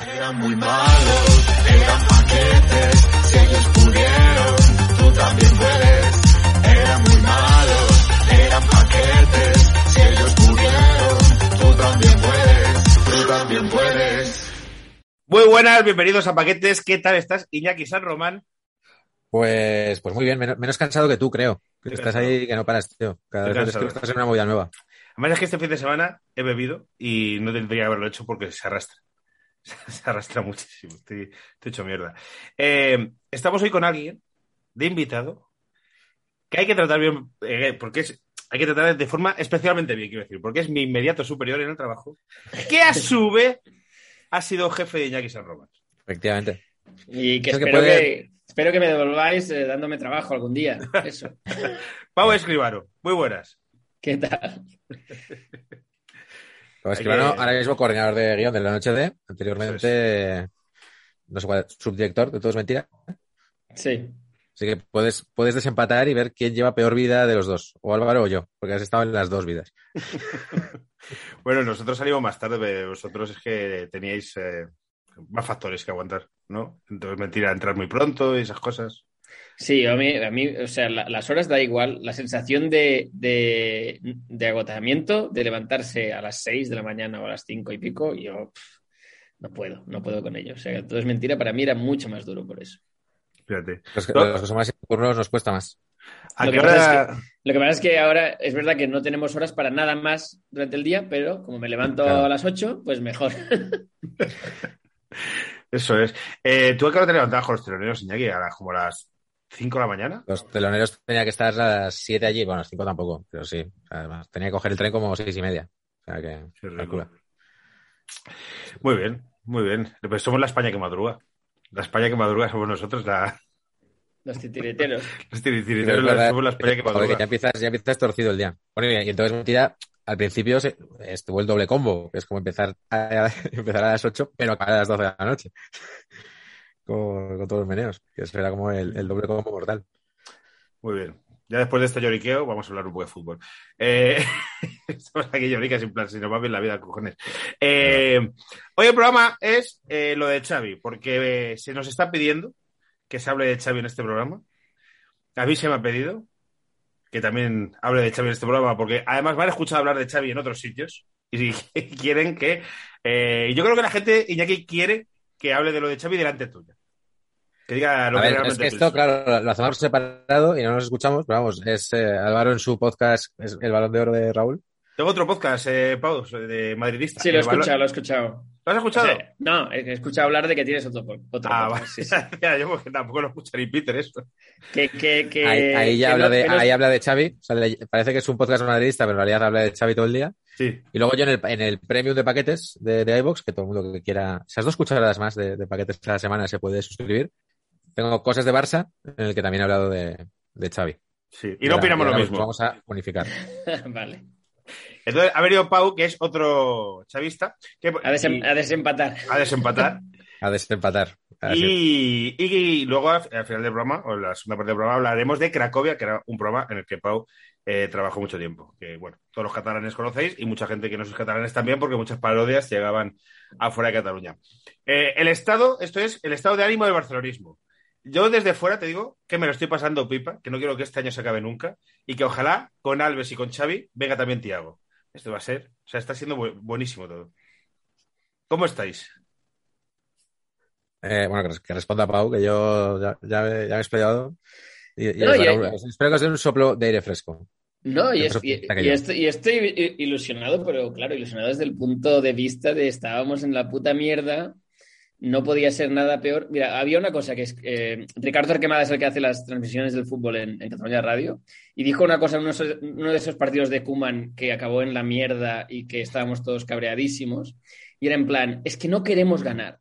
Eran muy malos, eran paquetes, si ellos pudieron, tú también puedes. Eran muy malos, eran paquetes, si ellos pudieron, tú también puedes, tú también puedes. Muy buenas, bienvenidos a Paquetes. ¿Qué tal estás, Iñaki San Román? Pues, pues muy bien, menos, menos cansado que tú, creo. Que estás cansado. ahí que no paras, tío. Cada Qué vez que estás en una movida nueva. Además es que este fin de semana he bebido y no tendría que haberlo hecho porque se arrastra. Se arrastra muchísimo. Estoy, estoy hecho mierda. Eh, estamos hoy con alguien de invitado que hay que tratar bien, eh, porque es, hay que tratar de forma especialmente bien, quiero decir, porque es mi inmediato superior en el trabajo, que a su vez ha sido jefe de Iñaki San Román. Efectivamente. Y que Es que espero, puede- que, espero que me devolváis eh, dándome trabajo algún día. Eso. Pau Escribano, muy buenas. ¿Qué tal? Pues Hay que, ahora mismo coordinador de guion de la noche de, anteriormente, no sé cuál, subdirector de Todo es Mentira. Sí. Así que puedes, puedes desempatar y ver quién lleva peor vida de los dos, o Álvaro o yo, porque has estado en las dos vidas. Bueno, nosotros salimos más tarde, pero vosotros es que teníais eh, más factores que aguantar, ¿no? Entonces, mentira, entrar muy pronto y esas cosas. Sí, a mí, a mí o sea, la- las horas da igual. La sensación de, de, de agotamiento, de levantarse a las 6 de la mañana o a las 5 y pico, yo pff, no puedo, no puedo con ello. O sea, todo es mentira. Para mí era mucho más duro por eso. Fíjate. Los, que- No. los que son más turnos nos cuesta más. ¿A Lo que? Lo que pasa es que ahora es verdad que no tenemos horas para nada más durante el día, pero como me levanto Claro. a las 8, pues mejor. Eso es. Eh, ¿Tú a qué hora te levantabas con los teloneros, Iñaki? ¿A las, como a las 5 de la mañana? Los teloneros tenía que estar a las 7 allí, bueno, a las 5 tampoco, pero sí. Además, tenía que coger el tren como seis y media. O sea que, calcula. Muy bien, muy bien. Pues somos la España que madruga. La España que madruga somos nosotros, la... Los titiriteros. los titiriteros, verdad, somos la España que joder, que madruga. ya empiezas, ya empiezas torcido el día. Bueno, y, y entonces mentira, al principio se, estuvo el doble combo, que es como empezar a, empezar a las 8, pero acabar a las 12 de la noche. Con, todos los meneos, que eso era como el, el doble combo mortal. Muy bien. Ya después de este lloriqueo, vamos a hablar un poco de fútbol. Eh, aquí lloricas, en plan, si nos va bien la vida, cojones. Eh, hoy el programa es eh, lo de Xavi, porque eh, se nos está pidiendo que se hable de Xavi en este programa. A mí se me ha pedido que también hable de Xavi en este programa, porque además me han escuchado hablar de Xavi en otros sitios y quieren que... yo creo que la gente, Iñaki, quiere que hable de lo de Xavi delante tuya. Que diga lo A que ver, es realmente que esto, claro, lo hacemos separado y no nos escuchamos, pero vamos, es eh, Álvaro en su podcast, es el balón de oro de Raúl. Tengo otro podcast, eh, Pau, de madridista. Sí, lo he escuchado, lo he escuchado. ¿Lo has escuchado? O sea, no, he escuchado hablar de que tienes otro, otro ah, vale. podcast, sí, sí. Ya, yo porque tampoco lo escucha ni Peter eso. Que, que, que, ahí, ahí ya que habla no- de, que no- ahí habla de Xavi, o sea, le- parece que es un podcast madridista, pero en realidad habla de Xavi todo el día. Sí. Y luego yo en el, en el premium de paquetes de, de iVoox, que todo el mundo que quiera, esas dos cucharadas más de, de paquetes cada semana se puede suscribir. Tengo cosas de Barça, en el que también he hablado de, de Xavi. sí. Y no opinamos lo mismo. Vamos a unificar. vale. Entonces ha venido Pau, que es otro chavista, que A, desem- y- a desempatar. a desempatar. A desempatar. Y, luego al al final del programa, o en la segunda parte del programa, hablaremos de Cracovia, que era un programa en el que Pau eh, trabajó mucho tiempo. Que bueno, todos los catalanes conocéis y mucha gente que no sois catalanes también, porque muchas parodias llegaban afuera de Cataluña. Eh, el estado, esto es el estado de ánimo del barcelonismo. Yo desde fuera te digo que me lo estoy pasando pipa, que no quiero que este año se acabe nunca y que ojalá con Alves y con Xavi venga también Tiago. Esto va a ser, o sea, está siendo bu- buenísimo todo. ¿Cómo estáis? Eh, bueno, que, que responda Pau, que yo ya, ya, me, ya me he explayado. Y, y No, os y- daré un- espero que os dé un soplo de aire fresco. No, y, es- y- y yo. estoy, y estoy ilusionado, pero claro, ilusionado desde el punto de vista de estábamos en la puta mierda, no podía ser nada peor. Mira, había una cosa que es, eh, Ricardo Arquemada es el que hace las transmisiones del fútbol en, en Cataluña Radio, y dijo una cosa en uno, uno de esos partidos de Kuman que acabó en la mierda y que estábamos todos cabreadísimos, y era en plan, es que no queremos ganar,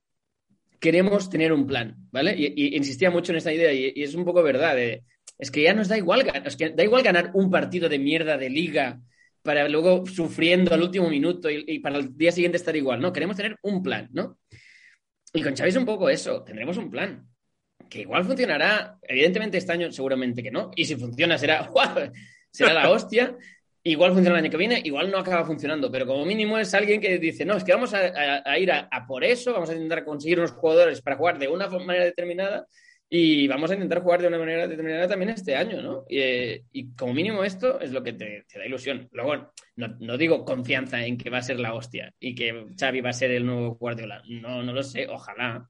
queremos tener un plan, ¿vale? Y, insistía mucho en esta idea y, es un poco verdad. de, es que ya nos da igual, es que da igual ganar un partido de mierda de liga para luego sufriendo al último minuto y, para el día siguiente estar igual, ¿no? Queremos tener un plan, ¿no? Y con Xavi es un poco eso, tendremos un plan. Que igual funcionará, evidentemente este año seguramente que no, y si funciona será, será la hostia, igual funciona el año que viene, igual no acaba funcionando, pero como mínimo es alguien que dice, no, es que vamos a, ir a, por eso, vamos a intentar conseguir unos jugadores para jugar de una manera determinada y vamos a intentar jugar de una manera determinada también este año, ¿no? Y, eh, como mínimo esto es lo que te, da ilusión. Luego, no, digo confianza en que va a ser la hostia y que Xavi va a ser el nuevo Guardiola. No, no lo sé, ojalá.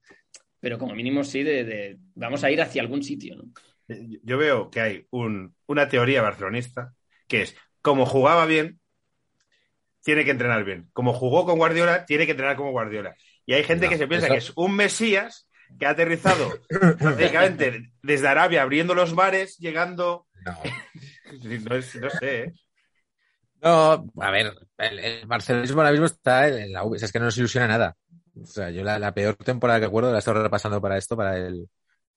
Pero como mínimo sí, de, vamos a ir hacia algún sitio, ¿no? Eh, Yo veo que hay un- una teoría barcelonista que es, como jugaba bien, tiene que entrenar bien. Como jugó con Guardiola, tiene que entrenar como Guardiola. Y hay gente No, que se piensa eso- que es un Mesías que ha aterrizado prácticamente desde Arabia abriendo los bares, llegando... No. No, es- no sé, ¿eh? No, a ver, el, el barcelonismo ahora mismo está en la o sea, es que no nos ilusiona nada. O sea, yo la, la peor temporada que recuerdo la estoy repasando para esto, para el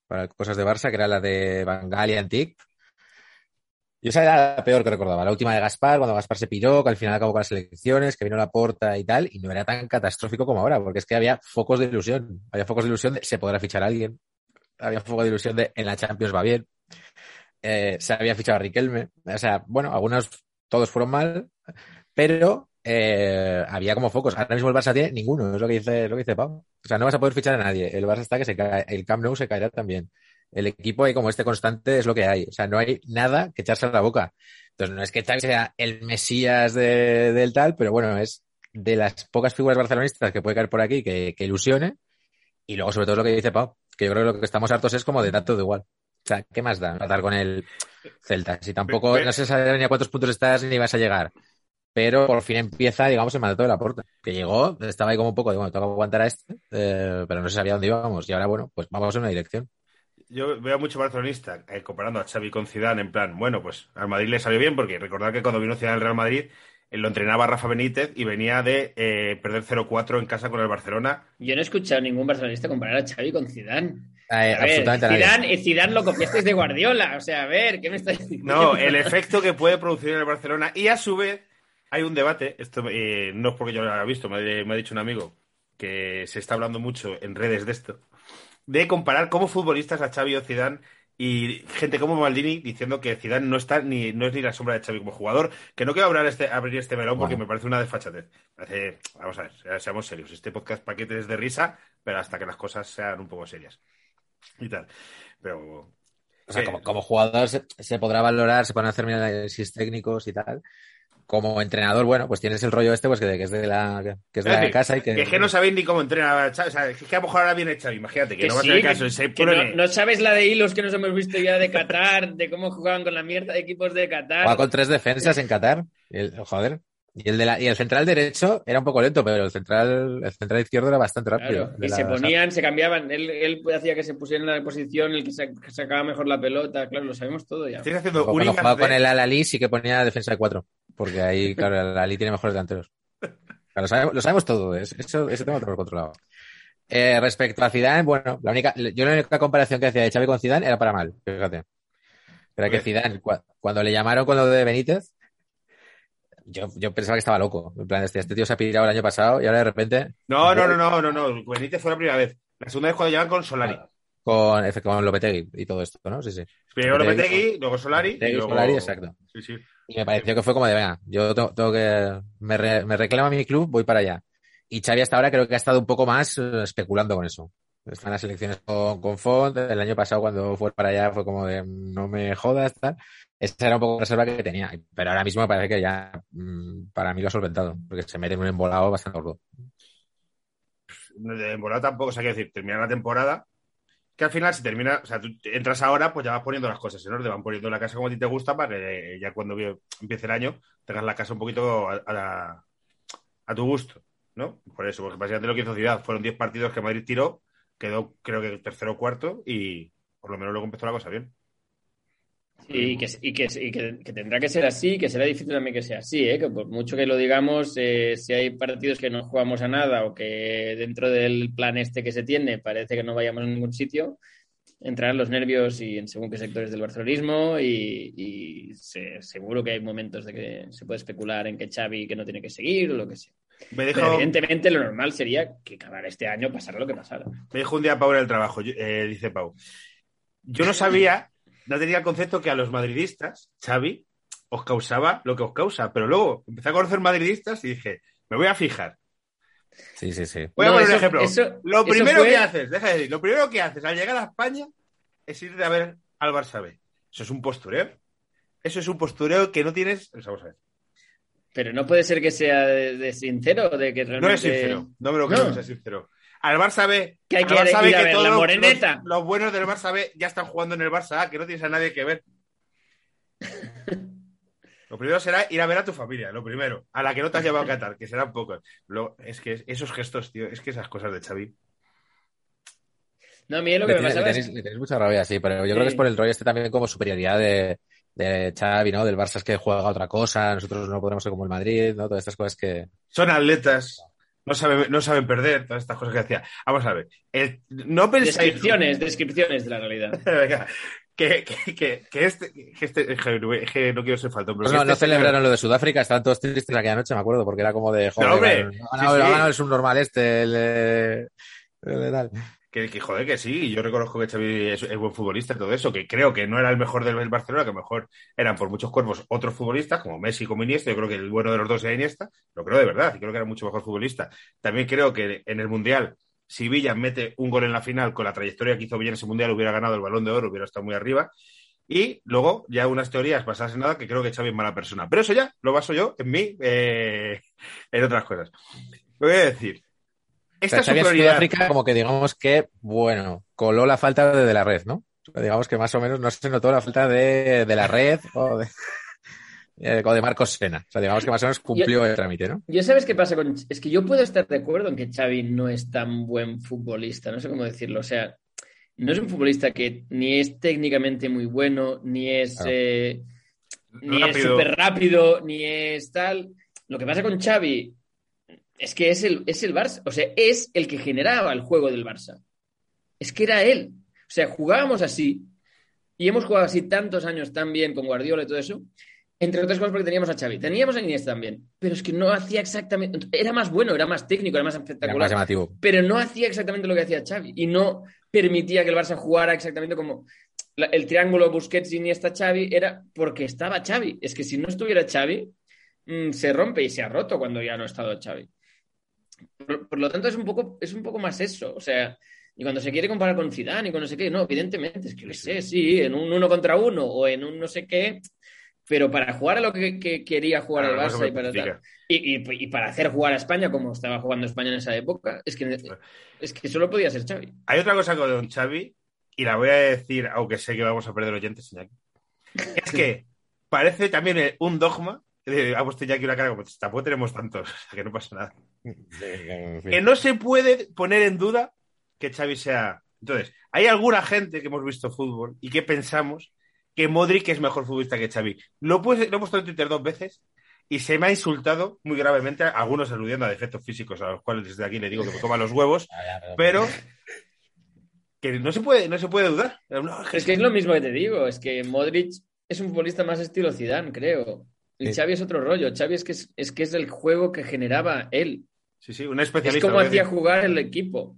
para cosas de Barça, que era la de Bangal y Antic. Y esa era la peor que recordaba, la última de Gaspar, cuando Gaspar se piró, que al final acabó con las elecciones, que vino la porta y tal, y no era tan catastrófico como ahora, porque es que había focos de ilusión, había focos de ilusión de se podrá fichar a alguien, había foco de ilusión de en la Champions va bien, eh, se había fichado a Riquelme, o sea, bueno, algunos todos fueron mal, pero eh, había como focos. Ahora mismo el Barça tiene ninguno, es lo que dice, lo que dice Pau. O sea, no vas a poder fichar a nadie. El Barça está que se cae, el Camp Nou se caerá también. El equipo hay como este constante es lo que hay. O sea, no hay nada que echarse a la boca. Entonces, no es que Xavi sea el mesías de- del tal, pero bueno, es de las pocas figuras barcelonistas que puede caer por aquí que, que ilusione. Y luego, sobre todo, lo que dice Pau, que yo creo que lo que estamos hartos es como de tanto de igual. O sea, ¿qué más da tratar con el Celta? Si tampoco, no se sabe ni a cuántos puntos estás ni vas a llegar. Pero por fin empieza, digamos, el mandato de la puerta. Que llegó, estaba ahí como un poco de, bueno, tengo que aguantar a este, eh, pero no se sabía dónde íbamos. Y ahora, bueno, pues vamos en una dirección. Yo veo mucho barcelonista eh, comparando a Xavi con Zidane en plan, bueno, pues al Madrid le salió bien porque recordad que cuando vino Zidane al Real Madrid eh, lo entrenaba Rafa Benítez y venía de eh, perder 0-4 en casa con el Barcelona. Yo no he escuchado a ningún barcelonista comparar a Xavi con Zidane. Eh, A ver. Zidane, eh, Zidane lo copiasteis de Guardiola. O sea, a ver, ¿qué me estás diciendo? No, el efecto que puede producir en el Barcelona. Y a su vez hay un debate, esto eh, no es porque yo lo haya visto, me, me ha dicho un amigo que se está hablando mucho en redes de esto, de comparar como futbolistas a Xavi o Zidane y gente como Maldini diciendo que Zidane no está ni no es ni la sombra de Xavi como jugador, que no quiero abrir este, abrir este melón porque Bueno. me parece una desfachatez. Parece- vamos a ver, se- seamos serios. Este podcast paquete es de risa, pero hasta que las cosas sean un poco serias. Y tal. Pero O sea, que- como, como jugador se, se podrá valorar, se pueden hacer análisis técnicos y tal. Como entrenador, bueno, pues tienes el rollo este, pues que, que es de la, que es de Es la decir, casa y que. Que es que no sabéis ni cómo entrena a. O sea, es que a lo mejor ahora viene Xavi, imagínate, que, Que no va a sí, ser el que- caso. que pone- no, no sabes la de hilos que nos hemos visto ya de Qatar, de cómo jugaban con la mierda de equipos de Qatar. Juega con tres defensas en Qatar. El- joder. Y el, de la, y el central derecho era un poco lento, pero el central, el central izquierdo era bastante rápido. Claro, y la- se ponían, se cambiaban. Él, él hacía que se pusieran en la posición el que sa- que sacaba mejor la pelota. Claro, lo sabemos todo ya. Estáis haciendo un Cuando jugaba con el Al-Ali sí que ponía defensa de cuatro. Porque ahí, claro, el Al-Ali tiene mejores delanteros. Lo, sabemos, lo sabemos todo. es- Eso, ese tema lo controlado. Eh, respecto a Zidane, bueno, la única, yo la única comparación que hacía de Xavi con Zidane era para mal, fíjate. Era que. Zidane, cua- cuando le llamaron con lo de Benítez, yo, yo pensaba que estaba loco. En plan, este, este tío se ha pirado el año pasado y ahora de repente No, no, no, no, no, no. Benítez fue la primera vez. La segunda vez cuando llegan con Solari. Con, con Lopetegui y todo esto, ¿no? Sí, sí. Primero Lopetegui, Lopetegui, luego Solari. y luego... Solari, exacto. Sí, sí. Y me pareció que fue como de, venga, yo tengo, tengo que, me, re- me reclama mi club, voy para allá. Y Xavi hasta ahora creo que ha estado un poco más eh, especulando con eso. Están las elecciones con, con Font, el año pasado cuando fue para allá fue como de, no me jodas, tal. Esa era un poco la reserva que tenía. Pero ahora mismo me parece que ya, mm, para mí lo ha solventado, porque se mete en un embolado bastante gordo. De temporada tampoco, o sea, quiero decir, termina la temporada. Que al final, si termina, o sea, tú entras ahora, pues ya vas poniendo las cosas en orden, van poniendo la casa como a ti te gusta para que ya cuando empiece el año tengas la casa un poquito a tu gusto, ¿no? Por eso, porque básicamente lo que hizo Ciudad fueron 10 partidos que Madrid tiró, quedó creo que tercero o cuarto y por lo menos luego empezó la cosa bien. Y, que, y, que, y que, que tendrá que ser así, que será difícil también que sea así, ¿eh? que por mucho que lo digamos, eh, si hay partidos que no jugamos a nada o que dentro del plan este que se tiene parece que no vayamos a ningún sitio, entrarán los nervios y en según qué sectores del barcelonismo y, y se- seguro que hay momentos de que se puede especular en que Xavi que no tiene que seguir o lo que sea. Me Pero dijo, evidentemente lo normal sería que acabara este año, pasara lo que pasara. me dijo un día Pau en el trabajo, eh, dice Pau, yo no sabía, no tenía el concepto que a los madridistas, Xavi, os causaba lo que os causa, pero luego empecé a conocer madridistas y dije, me voy a fijar. Sí, sí, sí. Voy a No, poner un eso- ejemplo. eso- lo primero fue- que haces, deja de decir, lo primero que haces al llegar a España es ir a ver al Barça B. Eso es un postureo. Eso es un postureo que no tienes. Vamos a ver. Pero no puede ser que sea de, de sincero, de que realmente... No es sincero. No me lo creo No. que sea sincero. Al Barça B. Que hay al que Barça ir B a ver la todos los- moreneta. Los, los buenos del Barça B ya están jugando en el Barça A, que no tienes a nadie que ver. Lo primero será ir a ver a tu familia, lo primero. A la que no te has llevado a Qatar, que serán pocos. Lo- es que esos gestos, tío, es que esas cosas de Xavi. No, a mí lo que Le me es... tenéis- le tenéis mucha rabia, sí, pero yo creo que es por el rollo este también como superioridad de, de Xavi, ¿no? Del Barça es que juega otra cosa, nosotros no podemos ser como el Madrid, ¿no? Todas estas cosas que... Son atletas, no saben, no saben perder, todas estas cosas que decía. Vamos a ver, el- no pensáis... Descripciones, descripciones de la realidad. Venga, que, que, que, que este, que este es que no- es que no quiero ser faltón, pero no, no este celebraron lo de Sudáfrica, estaban todos tristes aquella noche, me acuerdo, porque era como de, joder, No, hombre, ganado, sí, sí. ganado el subnormal este, el, eh, el de tal. Que, que, joder, que sí, yo reconozco que Xavi es, buen futbolista y todo eso, que creo que no era el mejor del, del Barcelona, que mejor eran por muchos cuerpos otros futbolistas, como Messi, como Iniesta, yo creo que el bueno de los dos era Iniesta, lo creo de verdad, y creo que era mucho mejor futbolista. También creo que en el Mundial, si Villa mete un gol en la final con la trayectoria que hizo Villa en ese Mundial, hubiera ganado el Balón de Oro, hubiera estado muy arriba. Y luego ya unas teorías basadas en nada que creo que Xavi es mala persona. Pero eso ya lo baso yo en mí, eh, en otras cosas. Lo voy a decir. Esta sea, Xavi en superioridad... Sudáfrica como que digamos que, bueno, coló la falta de, de la red, ¿no? Digamos que más o menos no se notó la falta de, de la red o de, eh, o de Marcos Sena. O sea, digamos que más o menos cumplió el trámite, ¿no? Yo sabes qué pasa con... Es que yo puedo estar de acuerdo en que Xavi no es tan buen futbolista, no sé cómo decirlo. O sea, no es un futbolista que ni es técnicamente muy bueno, ni es... Claro. eh, ni es Rápido. súper rápido, ni es tal. Lo que pasa con Xavi es que es el, es el Barça, o sea, es el que generaba el juego del Barça. Es que era él. O sea, jugábamos así y hemos jugado así tantos años tan bien con Guardiola y todo eso, entre otras cosas porque teníamos a Xavi. Teníamos a Iniesta también, pero es que no hacía exactamente... Era más bueno, era más técnico, era más Era más espectacular, llamativo. pero no hacía exactamente lo que hacía Xavi y no permitía que el Barça jugara exactamente como la- el triángulo Busquets Iniesta Xavi era porque estaba Xavi. Es que si no estuviera Xavi mm, se rompe y se ha roto cuando ya no ha estado Xavi. Por, por lo tanto es un poco es un poco más eso, o sea, y cuando se quiere comparar con Zidane y con no sé qué, no, evidentemente es que le sé, sí, en un uno contra uno o en un no sé qué, pero para jugar a lo que, que quería jugar no se Barça y para tal. Y, y- y para hacer jugar a España como estaba jugando España en esa época, es que, es que solo podía ser Xavi. Hay otra cosa con Don Xavi, y la voy a decir, aunque sé que vamos a perder oyentes. Es que parece también un dogma. Eh, Ha puesto Iñaki una cara como, tampoco tenemos tantos, que no pasa nada. Que no se puede poner en duda que Xavi sea... Entonces, hay alguna gente que hemos visto fútbol y que pensamos que Modric es mejor futbolista que Xavi. Lo, puse- lo he puesto en Twitter dos veces y se me ha insultado muy gravemente, algunos aludiendo a defectos físicos, a los cuales desde aquí le digo que me coman los huevos, pero que no se puede, no se puede dudar. No, Es que es lo mismo que te digo, es que Modric es un futbolista más estilo Zidane, creo. Y Sí. Xavi es otro rollo. Xavi es que es, es que es el juego que generaba él. Sí, sí, un Es especialista. como lo que hacía jugar el equipo.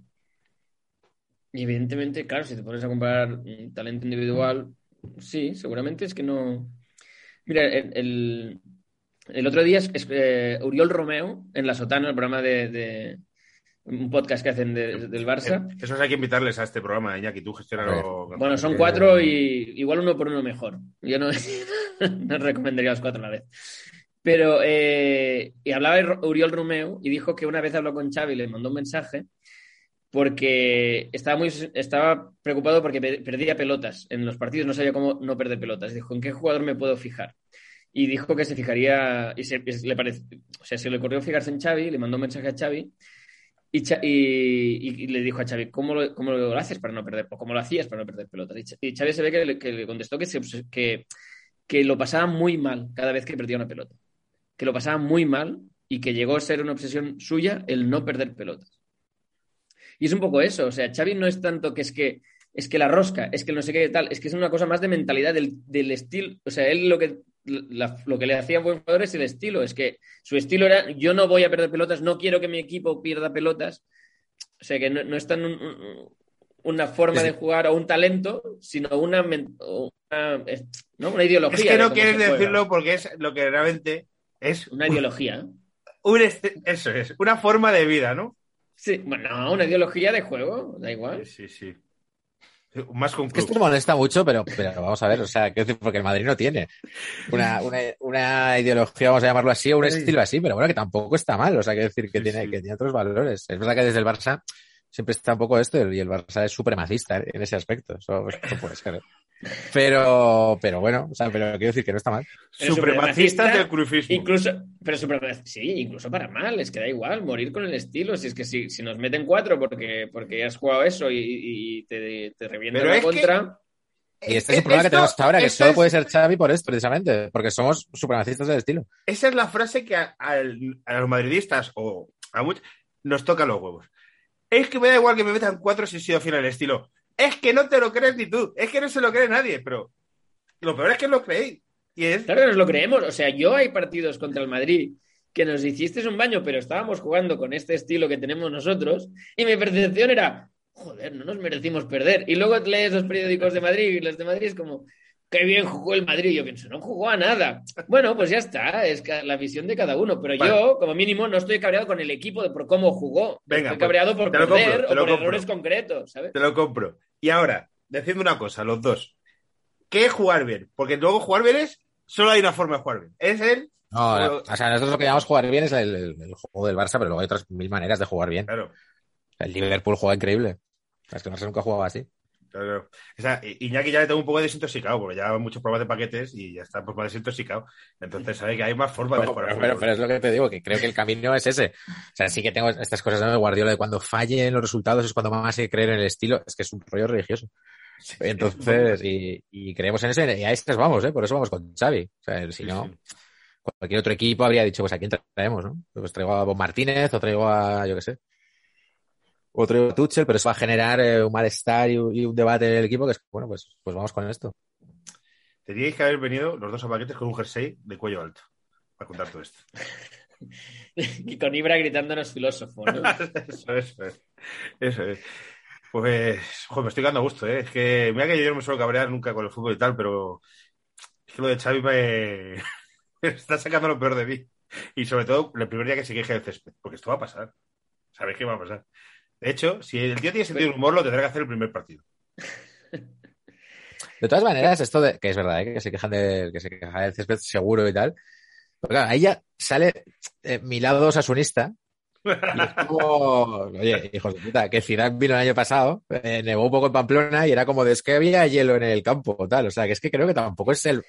Y evidentemente, claro, si te pones a comparar talento individual, sí, seguramente es que no. Mira, el, el- el otro día es, es, eh, Uriol Romeo en La Sotana, el programa de, de- un podcast que hacen de- del Barça. Eh, Eso hay que invitarles a este programa, Iñaki, tú gestionalo. Bueno, son cuatro y igual uno por uno mejor. Yo no, no recomendaría los cuatro a la vez. Pero, eh, y hablaba Uriol Romeo y dijo que una vez habló con Xavi y le mandó un mensaje porque estaba, muy, estaba preocupado porque pe- perdía pelotas en los partidos, no sabía cómo no perder pelotas. Dijo, ¿en qué jugador me puedo fijar? Y dijo que se fijaría, y se, y le parece, o sea, se le ocurrió fijarse en Xavi, le mandó un mensaje a Xavi Y, y- y le dijo a Xavi, ¿cómo lo, cómo lo haces para no perder? ¿cómo lo hacías para no perder pelotas? Y Xavi se ve que le, contestó que, se que, que lo pasaba muy mal cada vez que perdía una pelota. Que lo pasaba muy mal y que llegó a ser una obsesión suya el no perder pelotas. Y es un poco eso, o sea, Xavi no es tanto que es que es que la rosca, es que no sé qué tal, es que es una cosa más de mentalidad del, del estilo, o sea, él lo que la- lo que le hacía buen jugador es el estilo, es que su estilo era yo no voy a perder pelotas, no quiero que mi equipo pierda pelotas, o sea, que no, no es tan un- un- una forma Sí. de jugar o un talento, sino una, una, ¿no? una ideología. Es que no quieres juega. decirlo porque es lo que realmente es Una ideología. un este- eso es, una forma de vida, ¿no? Sí, bueno, no, una ideología de juego, da igual. Sí, sí. Más con Es que esto me molesta mucho, pero, pero vamos a ver, o sea, quiero decir, porque el Madrid no tiene una, una, una ideología, vamos a llamarlo así, o un Sí. estilo así, pero bueno, que tampoco está mal, o sea, quiero decir que, Sí, tiene, sí. que tiene otros valores. Es verdad que desde el Barça siempre está un poco esto, y el Barça es supremacista en ese aspecto, eso, eso puede ser. Pero, pero bueno, o sea, pero quiero decir que no está mal. Pero Supremacistas supremacista, del cruifismo. Incluso, pero supremacista, sí, incluso para mal, es que da igual, morir con el estilo. Si es que si, si nos meten cuatro porque, porque has jugado eso y, y te, te revientan la es que- contra. Y este es el problema que tenemos ahora, que solo es- puede ser Xavi por esto, precisamente, porque somos supremacistas del estilo. Esa es la frase que a los madridistas o a muchos nos toca los huevos. Es que me da igual que me metan cuatro si he sido fiel al estilo. Es que no te lo crees ni tú. Es que no se lo cree nadie, pero lo peor es que lo creéis. Y es. Claro que nos lo creemos. O sea, yo hay partidos contra el Madrid que nos hiciste un baño, pero estábamos jugando con este estilo que tenemos nosotros y mi percepción era, joder, no nos merecimos perder. Y luego lees los periódicos de Madrid y los de Madrid es como, qué bien jugó el Madrid. Yo pienso, no jugó a nada. Bueno, pues ya está, es la visión de cada uno. Pero Vale. yo, como mínimo, no estoy cabreado con el equipo de por cómo jugó. Venga, estoy pues, cabreado por lo perder compro, o por compro. errores concretos, ¿sabes? Te lo compro. Y ahora, decidme una cosa, los dos. ¿Qué es jugar bien? Porque luego jugar bien es. Solo hay una forma de jugar bien. Es el. No, o sea, nosotros lo que llamamos jugar bien es el, el- el juego del Barça, pero luego hay otras mil maneras de jugar bien. Claro. El Liverpool juega increíble. Es que el Barça nunca jugaba así. Claro. O sea, Iñaki ya le tengo un poco desintoxicado, porque ya muchos pruebas de paquetes y ya está pues, más desintoxicado. Entonces sabe que hay más formas de jugar. al pero- es lo que te digo, que creo que el camino es ese. O sea, sí que tengo estas cosas ¿no? de Guardiola de cuando fallen los resultados es cuando más hay que creer en el estilo. Es que es un rollo religioso. Entonces, y, y creemos en eso y a estas vamos, ¿eh? Por eso vamos con Xavi. O sea, si no, cualquier otro equipo habría dicho, pues a quién traemos, ¿no? Pues traigo a Bob Martínez o traigo a, yo qué sé. O traigo a Tuchel, pero eso va a generar eh, un malestar y un, y un debate en el equipo que es, bueno, pues, pues vamos con esto. Teníais que haber venido los dos a paquetes con un jersey de cuello alto. Para contar todo esto. Y con Ibra gritándonos filósofo, ¿no? eso, eso es. Eso es. Pues, joder, me estoy quedando a gusto, ¿eh? Es que, mira que yo no me suelo cabrear nunca con el fútbol y tal, pero es que lo de Xavi me, me está sacando lo peor de mí. Y sobre todo, el primer día que se queje del césped, porque esto va a pasar. ¿Sabéis qué va a pasar? De hecho, si el tío tiene sentido del humor, lo tendrá que hacer el primer partido. De todas maneras, esto de, que es verdad, ¿eh? que se quejan de, que se queja del césped seguro y tal. Pero claro, ahí ya sale eh, mi lado sasunista. Y es como, oye, hijos de puta, que Zidane vino el año pasado, eh, nevó un poco en Pamplona y era como de es que había hielo en el campo, tal. O sea, que es que creo que tampoco es el.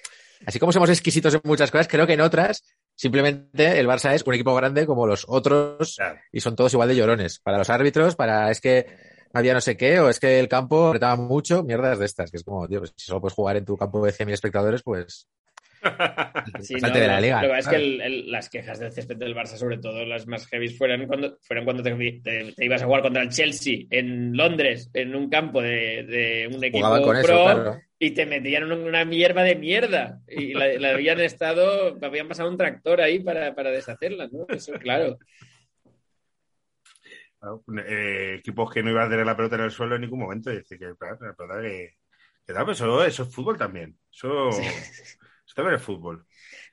Así como somos exquisitos en muchas cosas, creo que en otras, simplemente el Barça es un equipo grande como los otros Claro. y son todos igual de llorones. Para los árbitros, para es que había no sé qué, o es que el campo apretaba mucho, mierdas de estas, que es como, tío, pues si solo puedes jugar en tu campo de 100.000 espectadores, pues. Sí, no, de la liga. Lo que pasa es que el- el- las quejas del césped del Barça, sobre todo las más heavy, fueron cuando, fueron cuando te, te- te ibas a jugar contra el Chelsea en Londres, en un campo de, de un equipo con eso, pro, claro. Y te metían una, una mierda de mierda. Y la, la habían estado, habían pasado un tractor ahí para, para deshacerla, ¿no? Eso, claro. Eh, equipos que no iban a tener la pelota en el suelo en ningún momento. Y decir que, claro, la pelota que, que tal, pero eso, eso es fútbol también. Eso, Sí. eso también es fútbol.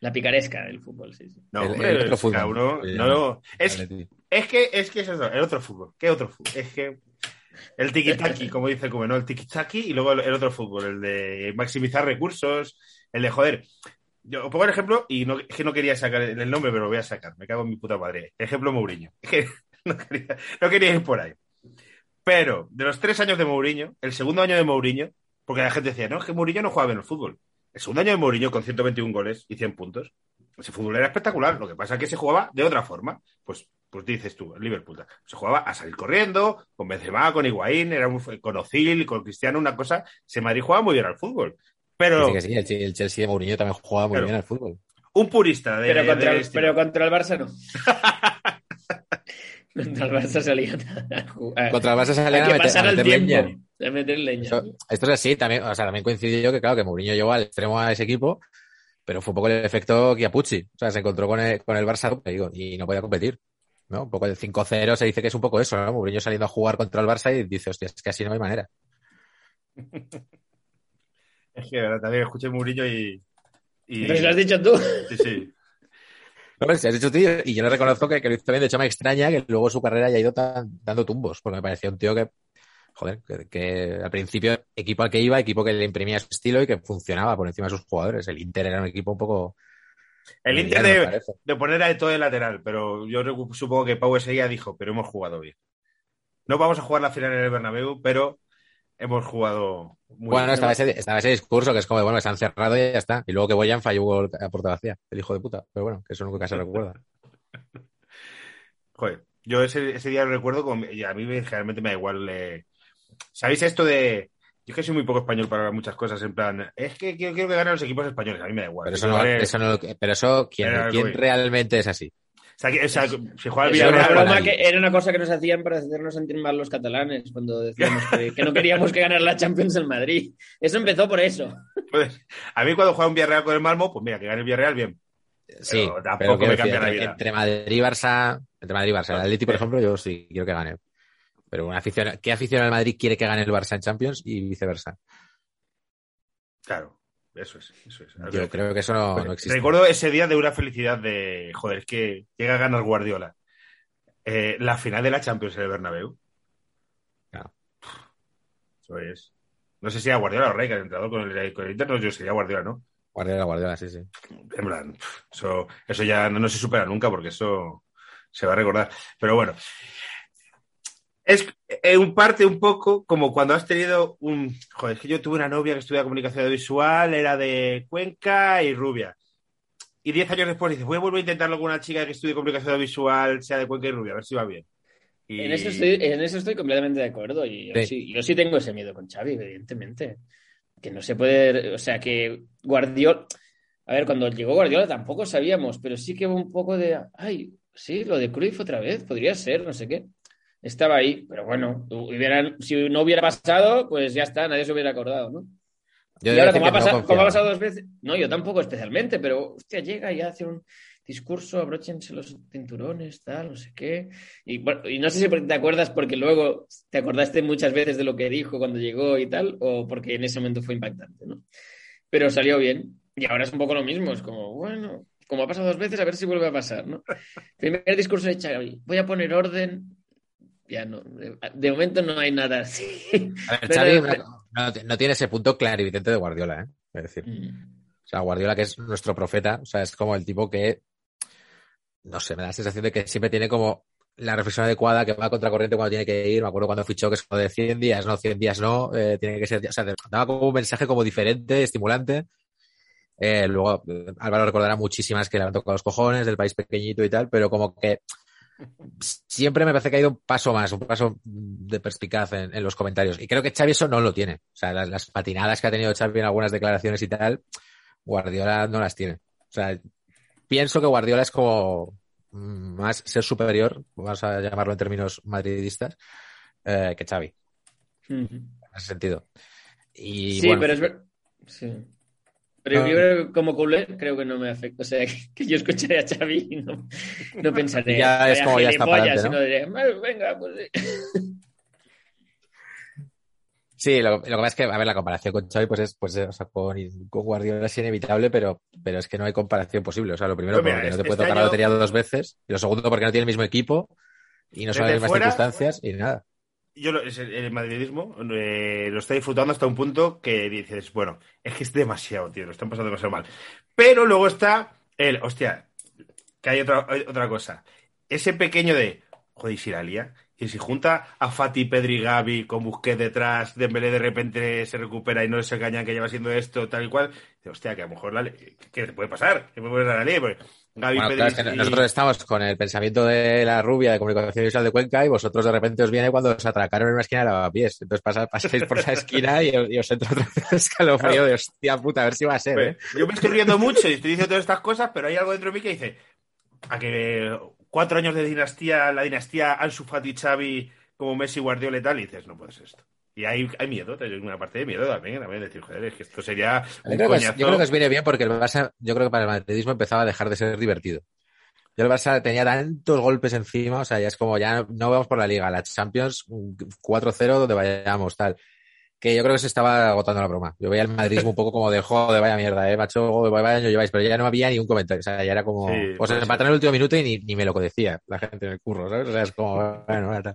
La picaresca del fútbol, sí, sí. No, El- hombre, el otro fútbol. uno- Sí, no, no, es, es que es que es eso, el otro fútbol. ¿Qué otro fútbol? Es que el tiki-taki, como dice Cume, ¿no? El tiki-taki y luego el, otro fútbol, el de maximizar recursos, el de joder. Yo pongo el ejemplo y no, es que no quería sacar el nombre, pero lo voy a sacar. Me cago en mi puta madre. Ejemplo Mourinho. Es que no quería, no quería ir por ahí. Pero de los tres años de Mourinho, el segundo año de Mourinho, porque la gente decía, no, es que Mourinho no juega bien el fútbol. El segundo año de Mourinho con 121 goles y 100 puntos. Ese fútbol era espectacular. Lo que pasa es que se jugaba de otra forma. Pues, pues dices tú, Liverpool. Se jugaba a salir corriendo, con Benzema, con Higuaín, era un, con Ozil, con Cristiano, una cosa. Se Madrid jugaba muy bien al fútbol. Pero Sí, que sí, el, Che- el Chelsea de Mourinho también jugaba muy Claro. bien al fútbol. un purista de. Pero contra, el, estilo. pero contra el Barça no. contra el Barça salían a jugar. Contra el Barça salían Hay a que meter, pasar a el meter leña. tiempo. A meter leña. Eso- esto es así, también, o sea, también coincidió yo que, claro, que Mourinho llegó al extremo a ese equipo, pero fue un poco el efecto Chiapucci. O sea, se encontró con el, con el Barça digo, y no podía competir. ¿no? Un poco el 5-0 se dice que es un poco eso, ¿no? Mourinho saliendo a jugar contra el Barça y dice, hostia, es que así no hay manera. Es que verdad, también escuché Murillo y. y- Pero si lo has dicho tú. Sí, sí. No, si has dicho tío, y yo le reconozco que, que lo hizo bien, de hecho me extraña que luego su carrera haya ido tan- dando tumbos, porque me parecía un tío que, joder, que, que al principio equipo al que iba, equipo que le imprimía su estilo y que funcionaba por encima de sus jugadores. El Inter era un equipo un poco... El Inter de, poner a todo de lateral, pero yo supongo que Pau ese día dijo, pero hemos jugado bien. No vamos a jugar la final en el Bernabéu, pero hemos jugado muy Bueno, bien. estaba ese, estaba ese discurso que es como, bueno, se han cerrado y ya está. Y luego que Boyan falló a puerta vacía, el hijo de puta. Pero bueno, que eso nunca se recuerda. Joder, yo ese, ese día lo recuerdo como, y a mí me- generalmente me da igual. eh, ¿Sabéis esto de.? Yo es que soy muy poco español para muchas cosas, en plan, es que quiero, quiero que ganen los equipos españoles, a mí me da igual. Pero eso no, vale- eso no, pero eso, ¿quién, realmente es así? O sea, que- o sea, si juega el era, una Villarreal, broma nadie. que, era una cosa que nos hacían para hacernos sentir mal los catalanes cuando decíamos que, que no queríamos que ganara la Champions en Madrid. Eso empezó por eso. pues, a mí cuando juega un Villarreal con el Malmo, pues mira, que gane el Villarreal bien. Sí, tampoco pero me cambia la entre, vida. entre Madrid y Barça, entre Madrid y Barça, el Atleti, por ejemplo, yo sí quiero que gane. Pero una afición, ¿qué afición al Madrid quiere que gane el Barça en Champions y viceversa? Claro, eso es. Eso es. Yo creo que eso no, no existe. Recuerdo ese día de una felicidad de, joder, es que llega a ganar Guardiola. Eh, la final de la Champions en el Bernabéu. Claro. Eso es. No sé si era Guardiola o Rey, que el entrenador con el, con el Inter, no, yo sería Guardiola, ¿no? Guardiola, Guardiola, sí, sí. En plan, eso, eso ya no, no se supera nunca porque eso se va a recordar. Pero bueno, es eh, un parte un poco como cuando has tenido un... Joder, es que yo tuve una novia que estudia comunicación audiovisual, era de Cuenca y rubia. Y diez años después dices, voy a volver a intentarlo con una chica que estudie comunicación audiovisual, sea de Cuenca y rubia, a ver si va bien. Y... En eso, estoy, en eso estoy completamente de acuerdo. Y yo Sí. sí. yo sí tengo ese miedo con Xavi, evidentemente. Que no se puede. O sea, que Guardiola. A ver, cuando llegó Guardiola tampoco sabíamos, pero sí que hubo un poco de. Ay, sí, lo de Cruyff otra vez, podría ser, no sé qué. Estaba ahí, pero bueno, si no hubiera pasado, pues ya está, nadie se hubiera acordado, ¿no? Yo y ahora, como ha, no pasado, como ha confiaba. pasado dos veces, no, yo tampoco especialmente, pero hostia, llega y hace un discurso, abróchense los cinturones, tal, no sé qué. Y, bueno, y no sé si te acuerdas porque luego te acordaste muchas veces de lo que dijo cuando llegó y tal, o porque en ese momento fue impactante, ¿no? Pero salió bien. Y ahora es un poco lo mismo, es como, bueno, como ha pasado dos veces, a ver si vuelve a pasar, ¿no? Primer discurso de Xavi, voy a poner orden. Ya no, de, momento no hay nada así. A ver, Pero- Xavi no, no- no tiene ese punto clarividente de Guardiola, ¿eh? Es decir, Mm. o sea, Guardiola que es nuestro profeta, o sea, es como el tipo que, no sé, me da la sensación de que siempre tiene como la reflexión adecuada, que va a contracorriente cuando tiene que ir. Me acuerdo cuando fichó que es como de 100 días, no, 100 días no, eh, tiene que ser, o sea, daba como un mensaje como diferente, estimulante. Eh, luego, eh, Álvaro recordará muchísimas que le han tocado los cojones del país pequeñito y tal, pero como que siempre me parece que ha ido un paso más, un paso de perspicaz en, en los comentarios. Y creo que Xavi eso no lo tiene. O sea, las, las patinadas que ha tenido Xavi en algunas declaraciones y tal, Guardiola no las tiene. O sea, pienso que Guardiola es como mm, más ser superior, vamos a llamarlo en términos madridistas, eh, que Xavi, en ese sentido. Y sí, bueno, pero es ver- sí. Pero No. yo creo que como culé creo que no me afecta. O sea, que, yo escucharé a Xavi y no, no pensaré. Ya es "Vaya como ya está para gilipollas", adelante, ¿no? diré, "Bueno, venga, pues sí". Lo, lo que pasa es que, a ver, la comparación con Xavi, pues es, pues, o sea, con, con Guardiola es inevitable, pero, pero es que no hay comparación posible. O sea, lo primero, mira, porque no te este puede tocar año- la lotería dos veces, y lo segundo, porque no tiene el mismo equipo, y no son las mismas fuera- circunstancias, y nada. Yo el, madridismo eh, lo está disfrutando hasta un punto que dices, bueno, es que es demasiado, tío, lo están pasando demasiado mal. Pero luego está el, hostia, que hay otra, otra cosa. Ese pequeño de, joder, si la lía, Y si junta a Fati, Pedri, Gavi con Busquets detrás, Dembélé de repente se recupera y no se engañan que lleva siendo esto, tal y cual, hostia, que a lo mejor la, ¿qué te puede pasar? ¿Qué puede pasar a la ley? Pues Gavi, Bueno, Pedri claro, es que y- nosotros estamos con el pensamiento de la rubia de comunicación visual de Cuenca y vosotros de repente os viene cuando os atracaron en una esquina de lavapiés. Entonces pasa- pasáis por esa esquina y, os- y os entra vez escalofrío de hostia puta, a ver si va a ser, ¿eh? Yo me estoy riendo mucho y estoy diciendo todas estas cosas, pero hay algo dentro de mí que dice a que cuatro años de dinastía, la dinastía Ansu Fati, Xavi, como Messi, Guardiola y tal, y dices, no puede ser esto. Y hay, hay miedo, hay una parte de miedo también, también decir, joder, es que esto sería Yo un creo, que yo creo que os viene bien porque el Barça, yo creo que para el madridismo empezaba a dejar de ser divertido. Yo el Barça tenía tantos golpes encima, o sea, ya es como ya no, vamos por la liga, la Champions un 4-0 donde vayamos, tal. Que yo creo que se estaba agotando la broma. Yo veía el madridismo un poco como de joder, vaya mierda, eh, macho, vaya año lleváis, pero ya no había ni un comentario, o sea, ya era como, Sí, pues puede empataron en el último minuto y ni, ni me lo decía la gente en el curro, ¿sabes? O sea, es como, bueno, tal.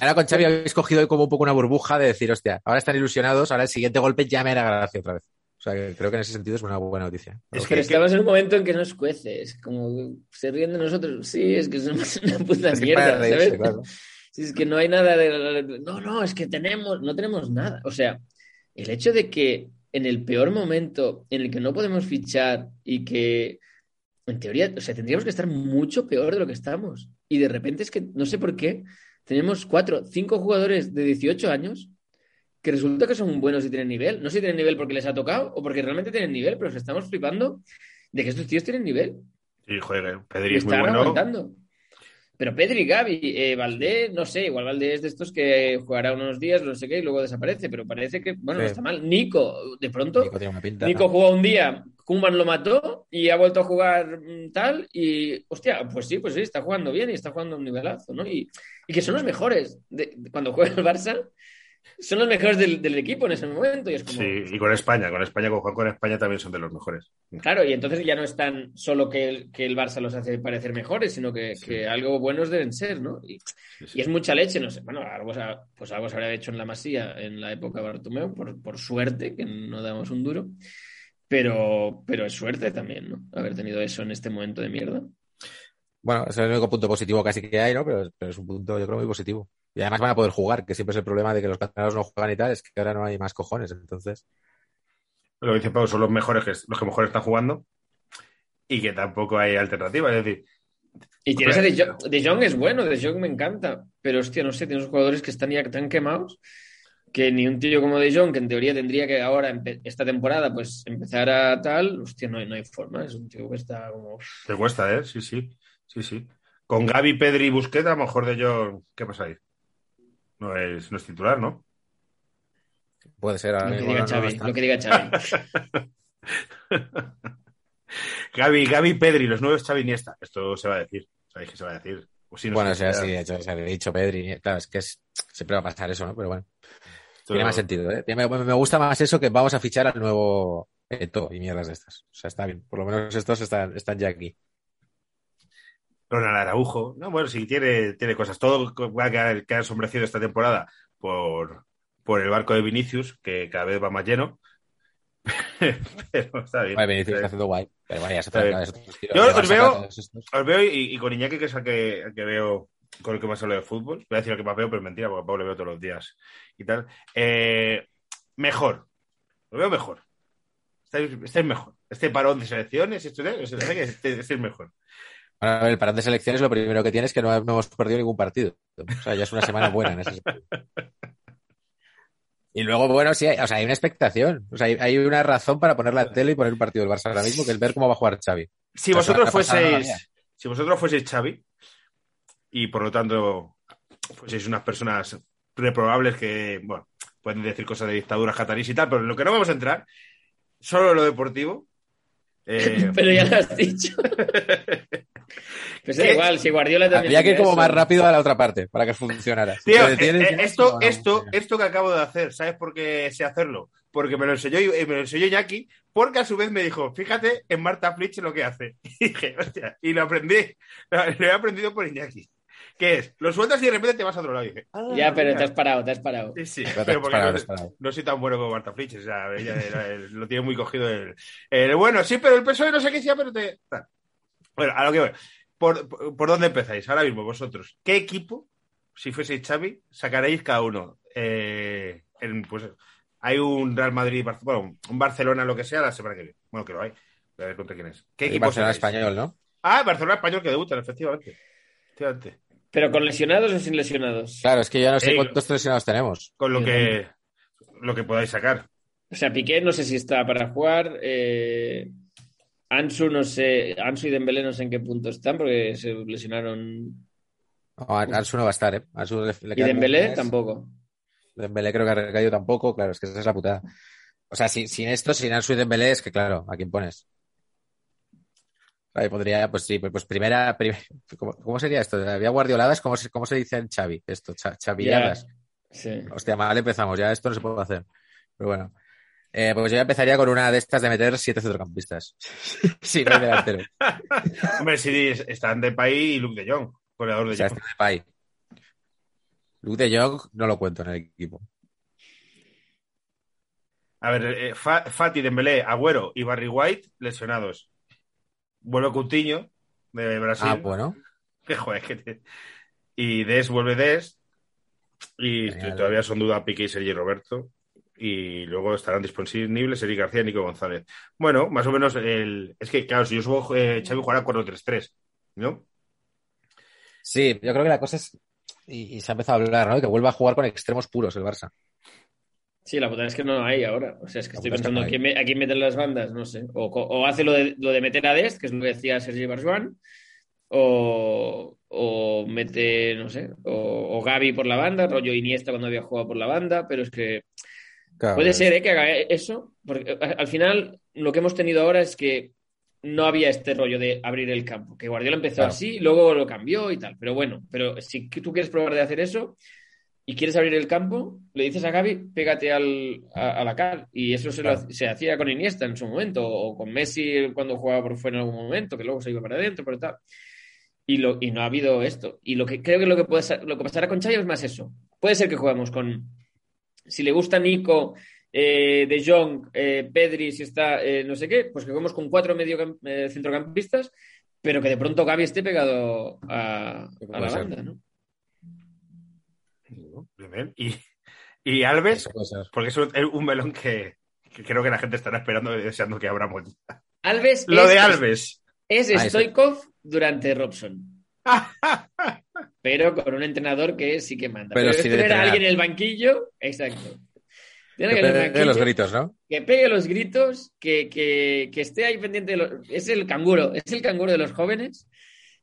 Ahora con Xavi habéis cogido como un poco una burbuja de decir, hostia, ahora están ilusionados, ahora el siguiente golpe ya me hará gracia otra vez. O sea, que creo que en ese sentido es una buena noticia. Es Pero que- estamos en un momento en que nos cuece, es como se ríen de nosotros. Sí, es que somos una puta Es que mierda, reírse, ¿sabes? claro. Si es que no hay nada de... No, no, es que tenemos, no tenemos nada. O sea, el hecho de que en el peor momento en el que no podemos fichar y que en teoría, o sea, tendríamos que estar mucho peor de lo que estamos. Y de repente es que, no sé por qué, tenemos cuatro, cinco jugadores de 18 años que resulta que son buenos y tienen nivel. No sé si tienen nivel porque les ha tocado o porque realmente tienen nivel, pero que estamos flipando de que estos tíos tienen nivel. Sí, joder, Pedri es muy bueno. aguantando. Pero Pedri, Gavi, eh, Valdé, no sé, igual Valdé es de estos que jugará unos días, no sé qué, y luego desaparece, pero parece que, bueno, no está mal. Nico, de pronto, Nico tiene una pinta. Nico jugó un día, Kuman lo mató y ha vuelto a jugar mm, tal, y hostia, pues sí, pues sí, está jugando bien y está jugando a un nivelazo, ¿no? Y, y que son los mejores. De, de- cuando juega el Barça, son los mejores del, del equipo en ese momento, y es como. Sí, y con España, con España, con Juan con España también son de los mejores. Claro, y entonces ya no es tan solo que el, que el Barça los hace parecer mejores, sino que, Sí. que algo buenos deben ser, ¿no? Y, Sí, sí. y es mucha leche, no sé. Bueno, algo, pues algo se habría hecho en la Masía en la época de Bartomeu, por, por suerte, que no damos un duro. Pero, pero es suerte también, ¿no? Haber tenido eso en este momento de mierda. Bueno, es el único punto positivo casi que hay, ¿no? Pero, pero es un punto, yo creo, muy positivo. Y además van a poder jugar, que siempre es el problema de que los catalanes no juegan y tal, es que ahora no hay más cojones. Entonces, Lo que dice Pau son los mejores que los que mejor están jugando y que tampoco hay alternativa. Es decir, Y tienes a. De Jong, De Jong es bueno, De Jong me encanta, pero hostia, no sé, tienes jugadores que están ya tan quemados que ni un tío como De Jong, que en teoría tendría que ahora, esta temporada, pues empezar a tal, hostia, no hay, no hay forma, es un tío que está como... te cuesta, ¿eh? Sí, sí. Sí, sí. Con Gaby, Pedri y Busquets, a lo mejor de ellos, ¿qué pasa ahí? No es, no es titular, ¿no? puede ser. Lo que mismo diga no Xavi, lo que diga Xavi. Gaby, Gaby, Pedri, los nuevos Xavi Iniesta. Esto se va a decir. Sabéis que se va a decir. O si no Bueno, o se sea, dice sí, hecho, se había dicho Pedri. Claro, es que es- siempre va a pasar eso, ¿no? Pero bueno, tiene más sentido, ¿eh? Me gusta más eso que vamos a fichar al nuevo Eto y mierdas de estas. O sea, está bien. Por lo menos estos están, están ya aquí. Ronald Araujo. No, bueno, sí, tiene, tiene cosas. Todo va a quedar, quedar esta temporada por, por el barco de Vinicius, que cada vez va más lleno. Pero está bien. Vale, Vinicius está haciendo guay. Pero es es. Yo os veo-. Os veo y, y con Iñaki, que es el que, veo con el que más hablo de fútbol. Voy a decir el que más veo, pero es mentira, porque a Pablo le veo todos los días y tal. Eh, mejor. Lo veo mejor. Estáis, estáis mejor. Este parón de selecciones, esto, parece que este- estáis mejor. Ahora, a ver, el parón de selecciones lo primero que tiene es que no, no hemos perdido ningún partido. O sea, ya es una semana buena en ese sentido. Y luego, bueno, sí, hay, o sea, hay una expectación. O sea, hay, hay una razón para poner la tele y poner un partido del Barça ahora mismo, que es ver cómo va a jugar Xavi. Si La vosotros fueseis, si vosotros fueseis Xavi y por lo tanto fueseis unas personas reprobables que, bueno, pueden decir cosas de dictaduras catarís y tal, pero en lo que no vamos a entrar, solo lo deportivo. eh, Pero ya lo has dicho. Pues da ¿Qué? igual, si Guardiola también... Había que ir como eso. más rápido a la otra parte para que funcionara. Si Tío, detienes, eh, eh, esto, no, esto, no. esto que acabo de hacer, ¿sabes por qué sé hacerlo? Porque me lo enseñó, eh, me lo enseñó Jackie, porque a su vez me dijo, fíjate en Marta Flitch lo que hace. Y dije, hostia, y lo aprendí, lo, lo he aprendido por Iñaki. Que es, lo sueltas y de repente te vas a otro lado. Y dije, ah, Ya, pero mira. te has parado, te has parado. Sí, sí, Pero porque parado, no, te has parado. no soy tan bueno como Marta Flitch, o sea, ella, ella, él lo tiene muy cogido el, el, bueno, sí, pero el peso no sé qué sea, pero te... Bueno, a lo que voy. ¿Por, por, por dónde empezáis ahora mismo vosotros? ¿Qué equipo si fueseis Xavi, sacaréis cada uno. eh, en, pues, hay un Real Madrid, bueno, un Barcelona, lo que sea, la semana que viene. Bueno, que lo hay. A ver contra quién es. ¿Qué equipo Barcelona sacáis? español, ¿no? Ah, Barcelona español que debutan, efectivamente. Efectivamente. ¿Pero con lesionados o sin lesionados? Claro, es que yo no sé Sí. cuántos lesionados tenemos. Con lo que, lo que podáis sacar. O sea, Piqué no sé si está para jugar. eh, Ansu no sé, Ansu y Dembélé no sé en qué punto están porque se lesionaron. No, Ansu no va a estar, ¿eh? Ansu le, le Y Dembélé tampoco. Dembélé creo que ha recaído tampoco, claro, es que esa es la putada. O sea, sin, sin esto, sin Ansu y Dembélé, es que claro, ¿a quién pones? Ahí podría, pues sí, pues, primera, prim- ¿cómo, cómo sería esto? ¿Había guardioladas? ¿Cómo se, cómo se dice en Xavi? Esto, cha- chavilladas. Sí. Hostia, mal empezamos, ya esto no se puede hacer. Pero bueno. Eh, pues yo empezaría con una de estas de meter siete centrocampistas. sí, no hay delantero. Hombre, sí, están de y Luke de Jong, goleador de O sea, Jong. este de Pai. Luke de Jong no lo cuento en el equipo. A ver, eh, Fa- Fati, Dembélé, Agüero y Barry White lesionados. Vuelve Coutinho de Brasil. Ah, bueno. Que joder, que te- Y Des vuelve Des. Y Genial. todavía son duda Piqué y Sergi Roberto. Y luego estarán disponibles Eric García y Nico González. Bueno, más o menos el. Es que, claro, si yo subo eh, Xavi jugará 4-3-3, ¿no? Sí, yo creo que la cosa es. Y, y se ha empezado a hablar, ¿no? Que vuelva a jugar con extremos puros el Barça. Sí, la putada es que no hay ahora. O sea, es que La estoy pensando no a quién, me- a quién meter las bandas, no sé. O hace lo de, lo de meter a Dest, que es lo que decía Sergi Barjuan, o, o mete, no sé, o, o Gaby por la banda, rollo Iniesta cuando había jugado por la banda, pero es que Claro, puede ser ¿eh? que haga eso, porque a- al final lo que hemos tenido ahora es que no había este rollo de abrir el campo, que Guardiola empezó Claro. así, luego lo cambió y tal, pero bueno, pero si tú quieres probar de hacer eso y quieres abrir el campo, le dices a Gaby, pégate al, a, a la cal, y eso se, lo Claro. se hacía con Iniesta en su momento, o con Messi cuando jugaba por fuera en algún momento, que luego se iba para adentro, pero tal. Y, lo, y no ha habido esto. Y lo que creo que lo que, puede, lo que pasará con Xavi es más eso. Puede ser que juguemos con, si le gusta Nico, eh, De Jong, eh, Pedri, si está eh, no sé qué, pues que juguemos con cuatro medio centrocampistas, pero que de pronto Gaby esté pegado a, la ser. banda, ¿no? Y, y Alves, porque es un, es un melón que, que creo que la gente estará esperando y deseando que abramos. Alves Lo es, de Alves. es eso. Stoikov durante Robson. pero con un entrenador que sí que manda. Pero Pero, es tener a alguien en el banquillo, exacto. Tiene Que que en el pegue banquillo, los gritos, ¿no? que pegue los gritos, que, que- que esté ahí pendiente de los... Es el canguro, es el canguro de los jóvenes,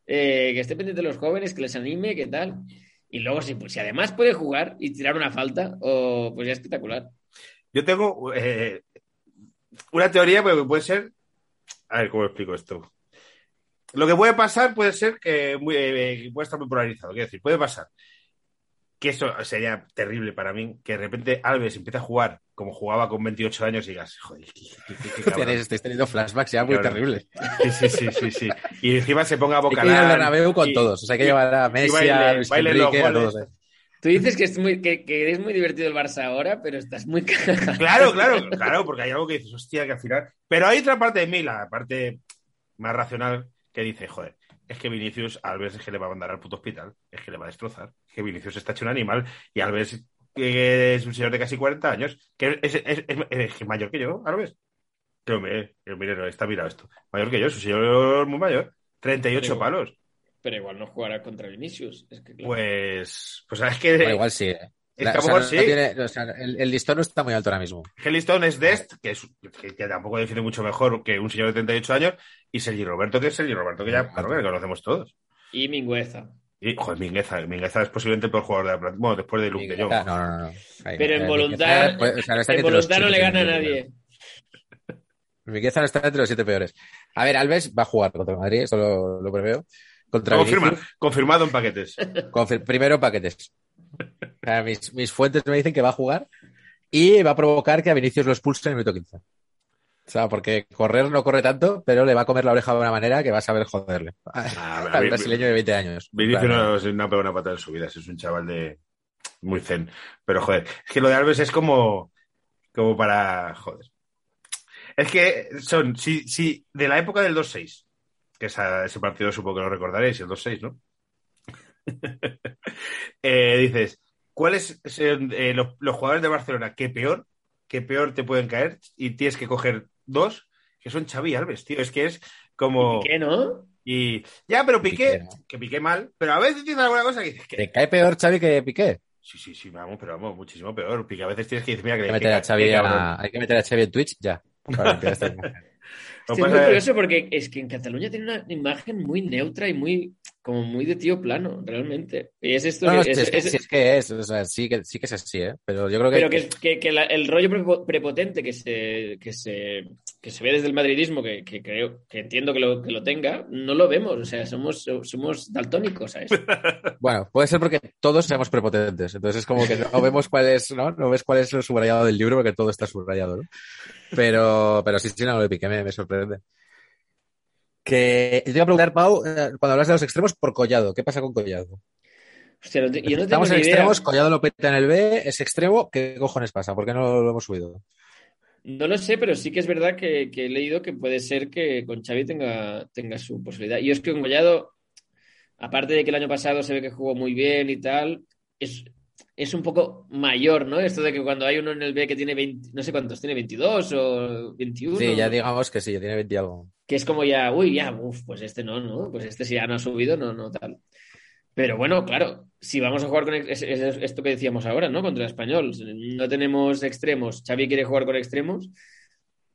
eh, que esté pendiente de los jóvenes, que les anime, que tal. Y luego, si, pues, si además puede jugar y tirar una falta, o, pues ya espectacular. Yo tengo eh, una teoría, pero que puede ser. A ver, ¿cómo explico esto? Lo que puede pasar puede ser que muy- eh, que puede estar muy polarizado. Quiero decir, puede pasar que eso sería terrible para mí, que de repente Alves empiece a jugar como jugaba con 28 años y digas, joder, qué, qué- qué- qué cabrón. Tienes- estáis teniendo flashbacks ya muy Cabrón. terribles. Sí, sí, sí, sí, sí. Y encima se ponga a Hay que ir al. Bernabéu con y- todos. O sea, hay que llevar a Messi, baile- a Luis baile los Enrique, a todos. eh. Tú dices que es muy, que, que es muy divertido el Barça ahora, pero estás muy cagado. Claro, claro, claro, porque hay algo que dices, hostia, que al final. Pero hay otra parte de mí, la parte más racional, que dice, joder, es que Vinicius Alves es que le va a mandar al puto hospital, es que le va a destrozar, es que Vinicius está hecho un animal y Alves que es un señor de casi 40 años, que es, es- es- es- es mayor que yo, Alves. Pero mire, mire, está mirado esto. Mayor que yo, es un señor muy mayor. 38 Pero- palos. Pero igual no jugará contra Vinicius. Es que, claro. Pues, pues es que, Bueno, igual sí. eh. Es La- que a o lo sea, mejor no sí. tiene- o sea, el, el listón no está muy alto ahora mismo. Hellistone es Dest, que, es, que, que tampoco define mucho mejor que un señor de 38 años, y Sergi Roberto, que es Sergi Roberto, que ya claro, que le conocemos todos. Y Mingüeza. Y, joder, Mingueza, Mingueza es posiblemente el peor jugador de la plantilla. Bueno, después de Luke de Jong. No, no, no. no. Ahí, Pero en eh, voluntad, Mingueza, pues, o sea, no está en voluntad no le gana a nadie. Mingueza no está entre los siete peores. A ver, Alves va a jugar contra el Madrid, eso lo, lo preveo. Contra Confirma, Vinicius, confirmado en paquetes. confir- primero paquetes. Sea, mis, mis fuentes me dicen que va a jugar y va a provocar que a Vinicius lo expulse en el minuto 15. O sea, porque correr no corre tanto, pero le va a comer la oreja de una manera que va a saber joderle. Ah, Al brasileño de 20 años. Vinicius Claro. no, es- no ha pegado una pata en su vida, es un chaval de muy zen. Pero joder, es que lo de Alves es como, como para. Joder. Es que son, si, si de la época del 2-6, que esa- ese partido supongo que lo recordaréis, el 2-6, ¿no? Eh, dices, ¿cuáles son eh, los, los jugadores de Barcelona que peor, que peor te pueden caer? Y tienes que coger dos, que son Xavi y Alves, tío. Es que es como... ¿Qué no? Y ya, pero Piqué, Piqué, ¿no? que Piqué mal, pero a veces dice alguna cosa que dices que... ¿Te cae peor Xavi que Piqué? Sí, sí, sí, vamos, pero vamos, muchísimo peor. Piqué a veces tienes que decir, mira, que... Hay que meter a Xavi, que a- cabrón. hay que meter a Xavi en Twitch ya. Para limpiar esta Lo Estoy muy curioso porque es que en Cataluña tiene una imagen muy neutra y muy, como muy de tío plano, realmente. Y es esto No, no, que, es- es, que, es- es que es, o sea, sí que, sí que es así, ¿eh? Pero yo creo que... pero que, que- que la- el rollo prepo- prepotente que se, que se, que se ve desde el madridismo, que, que creo, que entiendo que lo, que lo tenga, no lo vemos. O sea, somos, somos daltónicos a eso. Bueno, puede ser porque todos seamos prepotentes. Entonces es como que no vemos cuál es, ¿no? No ves cuál es el subrayado del libro porque todo está subrayado, ¿no? Pero, pero sí, sí, no, lo me, me sorprende. Que te iba a preguntar, Pau, eh, cuando hablas de los extremos, por Collado. ¿Qué pasa con Collado? Hostia, no te- yo no tengo Estamos en idea. extremos, Collado lo peta en el B, es extremo. ¿Qué cojones pasa? ¿Por qué no lo hemos subido? No lo sé, pero sí que es verdad que, que he leído que puede ser que con Xavi tenga, tenga su posibilidad. Y es que con Collado, aparte de que el año pasado se ve que jugó muy bien y tal, es, es un poco mayor, ¿no? Esto de que cuando hay uno en el B que tiene 20, no sé cuántos, tiene 22 o 21. Sí, ya digamos que sí, ya tiene 20 y algo. que es como ya, uy, ya, uff, pues este no, no, pues este si ya no ha subido, no, no, tal. Pero bueno, claro, si vamos a jugar con es- es esto que decíamos ahora, ¿no? Contra el español, no tenemos extremos, Xavi quiere jugar con extremos,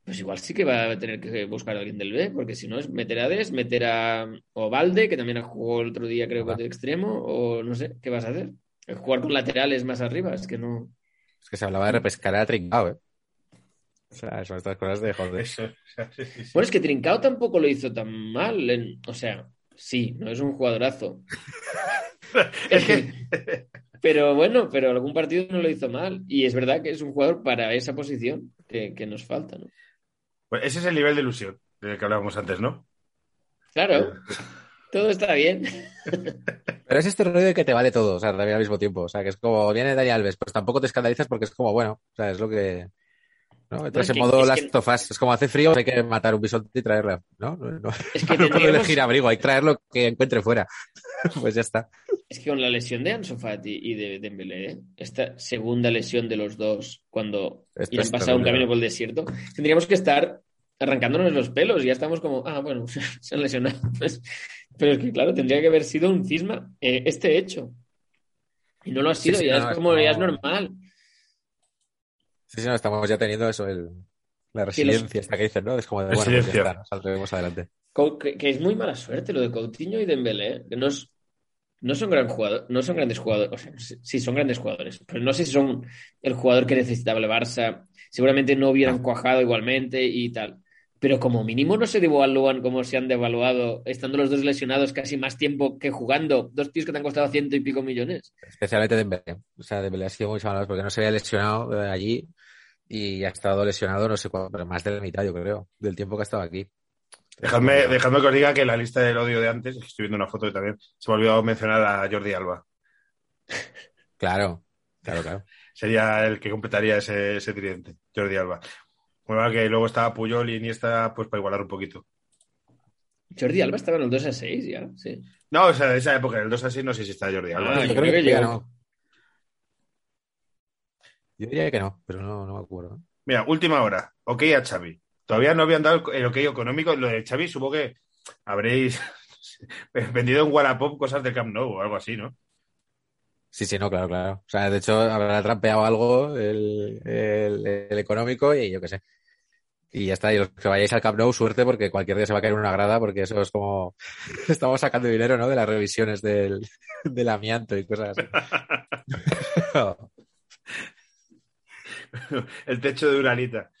pues igual sí que va a tener que buscar a alguien del B, porque si no es meter a Des, meter a Ovalde, que también jugó el otro día, creo que Ajá. de extremo, o no sé, ¿qué vas a hacer? Jugar con laterales más arriba, es que no. Es que se hablaba de repescar a Trincao, ¿eh? O sea, son estas cosas de joder. Eso, o sea, sí, sí, sí. Bueno, es que Trincao tampoco lo hizo tan mal, en- o sea, sí, no es un jugadorazo. es que... Pero bueno, pero algún partido no lo hizo mal. Y es verdad que es un jugador para esa posición que, que nos falta, ¿no? Pues ese es el nivel de ilusión del que hablábamos antes, ¿no? Claro, todo está bien. Pero es este rollo de que te vale todo, o sea, también al mismo tiempo. O sea, que es como, viene Dani Alves, pues tampoco te escandalizas porque es como, bueno, o sea, es lo que. ¿no? Entras es en modo of Us. Es como hace frío, hay que matar un bisonte y traerla, ¿no? No, no, Es que no puedo elegir abrigo, hay que traer lo que encuentre fuera. pues ya está. Es que con la lesión de Ansu Fati y de Dembélé, ¿eh? esta segunda lesión de los dos cuando han pasado un camino por el desierto, tendríamos que estar arrancándonos los pelos y ya estamos como, ah, bueno, se han lesionado. Pues, pero es que, claro, tendría que haber sido un cisma eh, este hecho. Y no lo ha sido, sí, ya no, es como, ya es normal. Sí, sí, no, estamos ya teniendo eso, el, la Sí, los- resiliencia esta que dicen, ¿no? Es como de, bueno, pues ya Resiliencia. está, saldremos adelante. Que, que es muy mala suerte lo de Coutinho y Dembélé, ¿eh? que no, es- no son gran jugador, no son grandes jugadores, o sea, sí sí son grandes jugadores, pero no sé si son el jugador que necesitaba el Barça, seguramente no hubieran cuajado igualmente y tal. Pero como mínimo no se devalúan como se han devaluado, estando los dos lesionados casi más tiempo que jugando, dos tíos que te han costado ciento y pico millones. Especialmente Dembélé. O sea, Dembélé ha sido muy malo porque no se había lesionado eh, allí y ha estado lesionado no sé cuánto, pero más de la mitad, yo creo, del tiempo que ha estado aquí. Dejadme, dejadme que os diga que en la lista del odio de antes, que estoy viendo una foto y también, se me ha olvidado mencionar a Jordi Alba. Claro, claro, claro. Sería el que completaría ese, ese tridente, Jordi Alba. Bueno, que luego estaba Puyol y Iniesta, pues para igualar un poquito. Jordi Alba estaba en el 2 a 6 ya, sí. No, o sea, de esa época, en el 2 así, no sé si está Jordi Alba. Ah, yo creo creo que, que ya no. Yo diría que no, pero no, no me acuerdo. Mira, última hora. Ok a Xavi. Todavía no habían dado el ok económico. Lo de Xavi supongo que habréis vendido en Wallapop cosas del Camp Nou o algo así, ¿no? Sí, sí, no, claro, claro. O sea, de hecho, habrá trampeado algo el, el- económico y yo qué sé. Y ya está. Y los que vayáis al Camp Nou, suerte, porque cualquier día se va a caer una grada, porque eso es como. Estamos sacando dinero, ¿no? De las revisiones del, del amianto y cosas así. el techo de Uralita.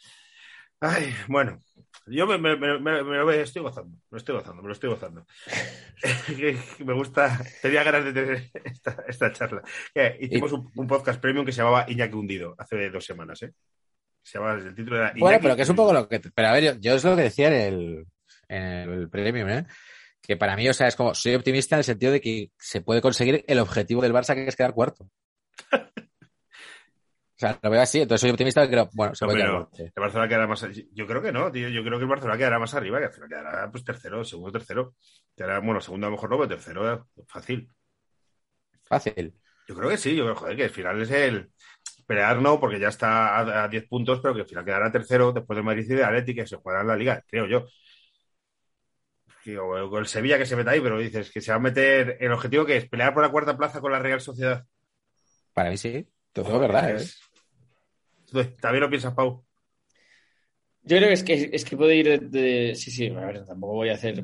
Ay, bueno. Yo me, me- me- me- estoy gozando, me lo estoy gozando, me lo estoy gozando. Me gusta, tenía ganas de tener esta, esta charla. Hicimos un, un podcast premium que se llamaba Iñaki Hundido hace dos semanas, ¿eh? Se llamaba, el título era Bueno, Iñaki pero que es un poco lo que. Pero a ver, yo, yo es lo que decía en el, en el premium, ¿eh? Que para mí, o sea, es como. Soy optimista en el sentido de que se puede conseguir el objetivo del Barça, que es quedar cuarto. O sea, lo veo así, entonces soy optimista creo, bueno, se No, puede quedar pero cuarto. sí. el Barcelona quedará más Yo creo que no, tío. Yo creo que el Barcelona quedará más arriba, que al final quedará pues tercero, segundo, tercero. Quedará, bueno, segundo a lo mejor no, pero tercero fácil. Fácil. Yo creo que sí, yo creo joder, que al final es el pelear no, porque ya está a, a 10 puntos, pero que al final quedará tercero después de Madrid y de Atlético que se jugará en la liga, creo yo. O el Sevilla que se meta ahí, pero dices que se va a meter el objetivo que es pelear por la cuarta plaza con la Real Sociedad. Para mí sí. Te lo digo verdad, ¿eh? Entonces, ¿También lo piensas, Pau? Yo creo que es que, es que puede ir de, de- Sí, sí, a ver, tampoco voy a hacer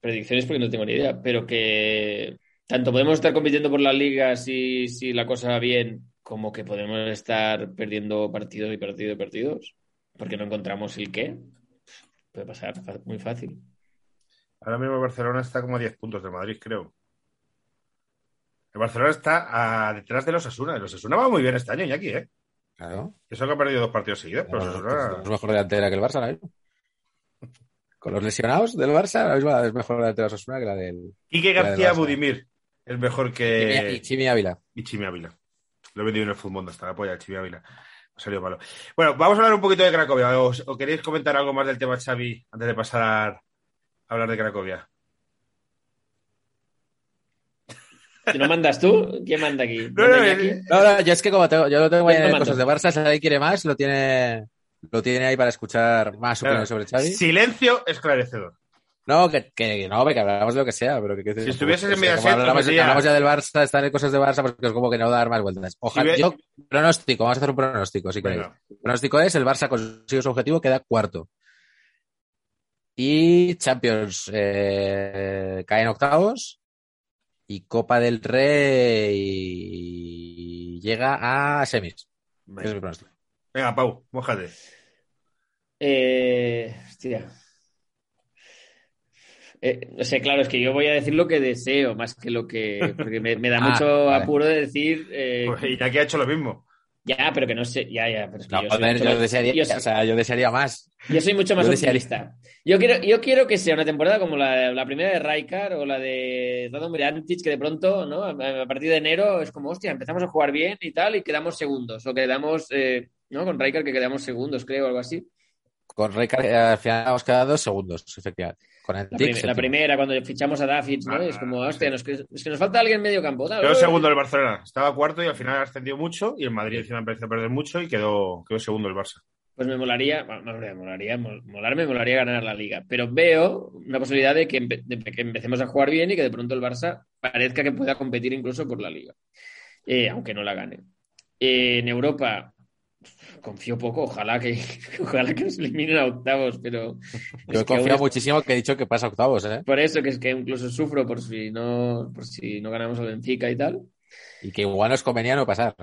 predicciones porque no tengo ni idea, pero que tanto podemos estar compitiendo por la liga si, si la cosa va bien, como que podemos estar perdiendo partidos y partidos y partidos, porque no encontramos el qué. Puede pasar muy fácil. Ahora mismo el Barcelona está como a 10 puntos de Madrid, creo. El Barcelona está a- detrás de los Asuna. Los Asuna va muy bien este año, Iñaki, ¿eh? Claro. Eso que ha perdido dos partidos seguidos, pero Bueno, Osasuna- es mejor delantera que el Barça mismo. Con los lesionados del Barça, es mejor delantera de Osasuna que la del Quique García. Budimir es mejor y que Chimi Ávila. y Chimi Ávila. Lo he vendido en el fútbol, está la polla, Chimi Ávila. Ha salido malo. Bueno, vamos a hablar un poquito de Cracovia. ¿Os, o queréis comentar algo más del tema Xavi antes de pasar a hablar de Cracovia? Si no mandas tú, ¿quién manda aquí? No, ¿Manda no, eh, No, no, yo es que como tengo, yo lo tengo ahí en cosas de Barça, si alguien quiere más, lo tiene, lo tiene ahí para escuchar más Claro. opiniones sobre Xavi. Silencio esclarecedor. No, que, que no, que hablamos de lo que sea, pero que, que Si estuvieses en sea, Mediaset, hablamos, os metía- hablamos ya del Barça, estar en cosas de Barça, pues que es como que no dar más vueltas. Ojalá, Si ve- yo, pronóstico, vamos a hacer un pronóstico, si queréis. El pronóstico es el Barça consigue su objetivo, queda cuarto. Y Champions eh, cae en octavos. Y Copa del Rey llega a semis. Ese es mi Venga. Venga, Pau, mójate. Eh, hostia. Eh, o sea, claro, es que yo voy a decir lo que deseo más que lo que. Porque me, me da Ah, mucho vale. apuro de decir. eh, Pues Iñaki ha hecho lo mismo. Ya, pero que no sé. Ya, ya. Pero es que No, yo, joder, yo desearía, yo o sea, yo desearía más. yo soy mucho más optimista. Yo quiero, yo quiero que sea una temporada como la, la primera de Raikar o la de Radomir Antic, que de pronto, ¿no? A, a partir de enero es como, hostia, empezamos a jugar bien y tal, y quedamos segundos. O quedamos, eh, ¿no? Con Raikar que quedamos segundos, creo, algo así. Con eh, al final hemos quedado dos segundos, efectivamente. Con el La, prim- primera, cuando fichamos a Davids, ¿no? Ah, es como, sí. hostia, nos, es que nos falta alguien en medio campo. tal, Quedó segundo el Barcelona. Estaba cuarto y al final ascendió mucho. Y el Madrid encima empezó a perder mucho y quedó, quedó segundo el Barça. Pues me molaría, bueno, me molaría, mol- molarme, me molaría ganar la liga. Pero veo una posibilidad de que, empe- de que empecemos a jugar bien y que de pronto el Barça parezca que pueda competir incluso por la liga. Eh, aunque no la gane. Eh, en Europa confío poco, ojalá que, ojalá que nos eliminen a octavos, pero Yo es que confío aún muchísimo que he dicho que pasa a octavos, ¿eh? por eso que es que incluso sufro por si no, por si no ganamos al Benfica y tal. Y que igual nos convenía no pasar.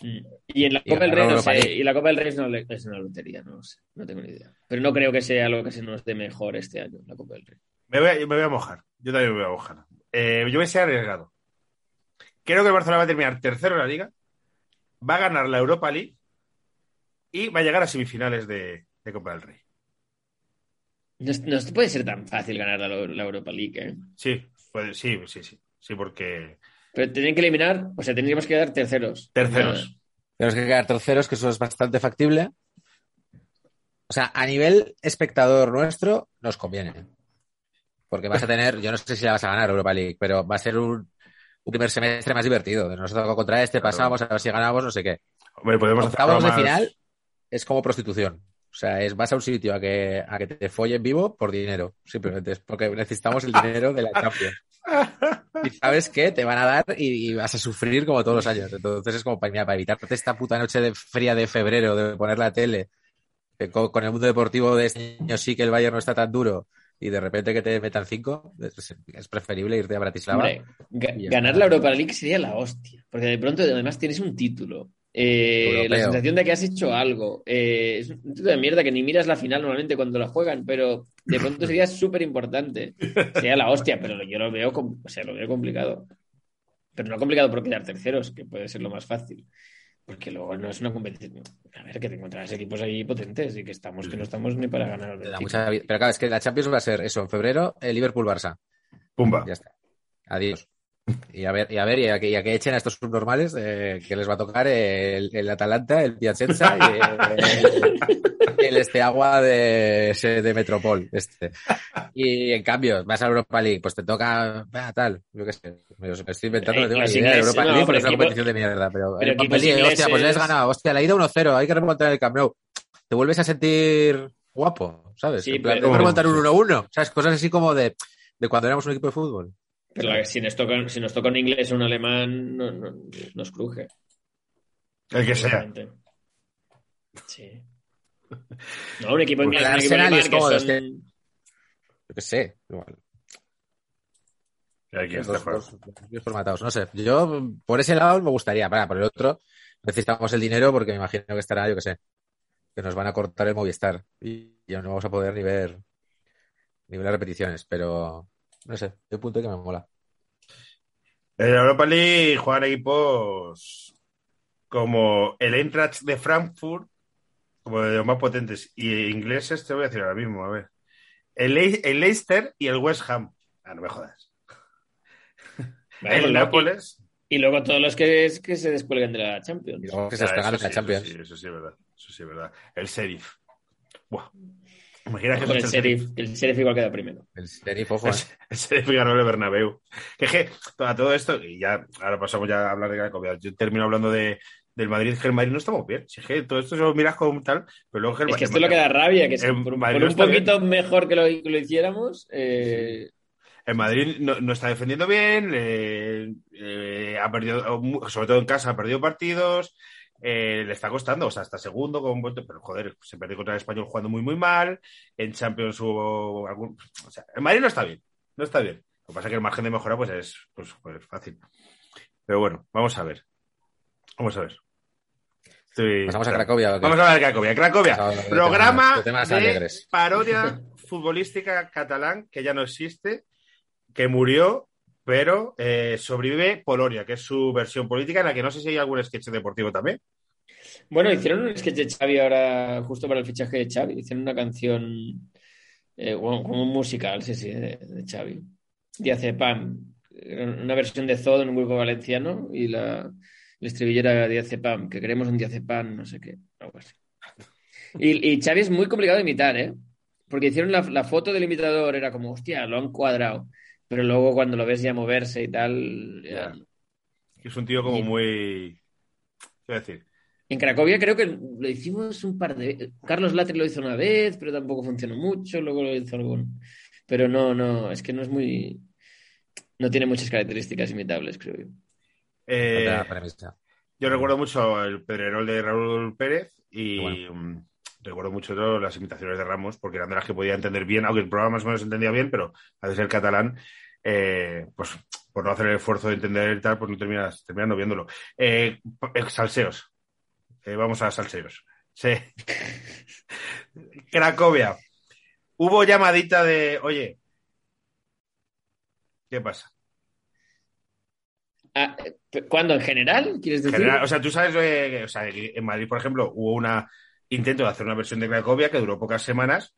Y en la Y Copa del Rey no sé, y la Copa del Rey es una, le- es una lotería, no lo sé, no tengo ni idea. Pero no creo que sea algo que se nos dé mejor este año, la Copa del Rey. Me voy a, me voy a mojar. Yo también me voy a mojar. Eh, yo voy a ser arriesgado. Creo que el Barcelona va a terminar tercero en la liga. Va a ganar la Europa League. Y va a llegar a semifinales de, de Copa del Rey. No, no puede ser tan fácil ganar la, la Europa League, ¿eh? Sí, puede- sí, sí, sí. Sí, porque Pero tienen que eliminar, o sea, tendríamos que dar terceros. terceros. Tenemos que quedar terceros, que eso es bastante factible. O sea, a nivel espectador nuestro, nos conviene. Porque vas a tener, yo no sé si la vas a ganar Europa League, pero va a ser un, un primer semestre más divertido. Nos toca contra este, pasamos, a ver si ganamos, no sé qué. Hombre, podemos hacer Octavos de algo más- final es como prostitución. O sea, es vas a un sitio a que, a que te follen vivo por dinero. Simplemente es porque necesitamos el dinero de la Champions. Y sabes que te van a dar y, y vas a sufrir como todos los años. Entonces es como para, mira, para evitarte esta puta noche de fría de febrero de poner la tele, que con, con el mundo deportivo de este año sí que el Bayern no está tan duro y de repente que te metan cinco, es, es preferible irte a Bratislava. Hombre, ga- ganar la Europa League sería la hostia, porque de pronto además tienes un título. Eh, la sensación de que has hecho algo. Eh, es un título de mierda que ni miras la final normalmente cuando la juegan, pero de pronto sería súper importante. Sería la hostia, pero yo lo veo, com- o sea, lo veo complicado. Pero no complicado por quedar terceros, que puede ser lo más fácil. Porque luego no es una competición. A ver, que te encontrarás equipos ahí potentes y que estamos, que no estamos ni para ganar. mucha. Pero claro, es que la Champions va a ser eso, en febrero, el Liverpool-Barça. Pumba. Ya está. Adiós. Y a ver, y a ver, y a que, y a que echen a estos subnormales eh, que les va a tocar el, el Atalanta, el Piacenza y el, el este agua de, Metropol. Este. Y en cambio, vas a Europa League, pues te toca ah, tal, yo qué sé. Me lo estoy inventando, no tengo Los ni idea Europa League pero es una competición de mierda. Pero, pero League, hostia, pues le has ganado, hostia, la ida 1-0, hay que remontar el Camp Nou. Te vuelves a sentir guapo, ¿sabes? Sí, en plan, pero- tengo remontar un 1-1, ¿sabes? Cosas así como de, de cuando éramos un equipo de fútbol. Pero si, nos toca, si nos toca un inglés o un alemán, no, no- nos cruje. El que sea. Sí. No, un equipo inglés, un equipo Arsenal alemán es que cómodo, son... es Yo qué sé, igual. Aquí está, Dos, dos- dos formatados. No sé, yo por ese lado me gustaría, para, por el otro necesitamos el dinero porque me imagino que estará, yo qué sé, que nos van a cortar el Movistar y ya no vamos a poder ni ver ni ver las repeticiones, pero no sé, un punto que me mola. En la Europa League juegan equipos como el Eintracht de Frankfurt, como de los más potentes, y ingleses, te voy a decir ahora mismo, a ver. El, Le- el Leicester y el West Ham. Ah, no me jodas. Vale, el pues Nápoles. y, y luego todos los que, que se descuelguen de la Champions. Y luego que se Ah, eso en la sí, Champions. Eso sí, eso sí es verdad. Eso sí es verdad. El Sheriff. Buah. Imagina que Con el sheriff, el sheriff igual queda primero. El Sheriff, ojo, eh. El Sheriff ganó el Bernabéu. Que es que a todo esto, y ya ahora pasamos ya a hablar de Cracovia. Yo termino hablando de, del Madrid, que el Madrid no estamos bien. Si es que todo esto se lo miras como tal, pero luego el Es que el esto es lo que da rabia, que si el por, Madrid por no un poquito mejor que lo, que lo hiciéramos, eh, El Madrid no, no está defendiendo bien, eh, eh, ha perdido, sobre todo en casa, ha perdido partidos, eh, le está costando, o sea, está segundo, con pero joder, se perdió contra el Español jugando muy, muy mal, en Champions hubo algún... O sea, el Madrid no está bien, no está bien. Lo que pasa es que el margen de mejora pues es pues, pues, fácil. Pero bueno, vamos a ver. Vamos a ver. Estoy- Pasamos a Cracovia. Vamos a hablar de Cracovia. Cracovia, de programa temas- de temas de alegres. parodia futbolística catalán que ya no existe, que murió, pero eh, sobrevive Polonia, que es su versión política en la que no sé si hay algún sketch deportivo también. Bueno, hicieron un sketch de Xavi ahora, justo para el fichaje de Xavi. Hicieron una canción, eh, como un musical, sí, sí, de, de Xavi. Diazepam. Era Una versión de Zod en un grupo valenciano y la, el estribillo era Diazepam, que queremos un Diazepam, no sé qué, algo así. Y, y Xavi es muy complicado de imitar, ¿eh? Porque hicieron la, la foto del imitador, era como, hostia, lo han cuadrado. Pero luego cuando lo ves ya moverse y tal, ya- Es un tío como Y- muy... ¿Qué voy a decir? En Cracovia creo que lo hicimos un par de Carlos Latre lo hizo una vez, pero tampoco funcionó mucho. Luego lo hizo algún. Pero no, no, es que no es muy. No tiene muchas características imitables, creo yo. Eh, Otra premisa. yo recuerdo mucho el Pedrerol de Raúl Pérez y Bueno. mm, recuerdo mucho las imitaciones de Ramos, porque eran de las que podía entender bien, aunque el programa más o menos se entendía bien, pero al ser catalán, eh, pues por no hacer el esfuerzo de entender y tal, pues no terminas, no viéndolo. Eh, eh, salseos. Eh, vamos a salseos. Sí. Cracovia. Hubo llamadita de, oye, ¿qué pasa? Ah, ¿Cuándo? ¿En general? ¿Quieres decir? General, o sea, tú sabes, eh, o sea, en Madrid, por ejemplo, hubo un intento de hacer una versión de Cracovia que duró pocas semanas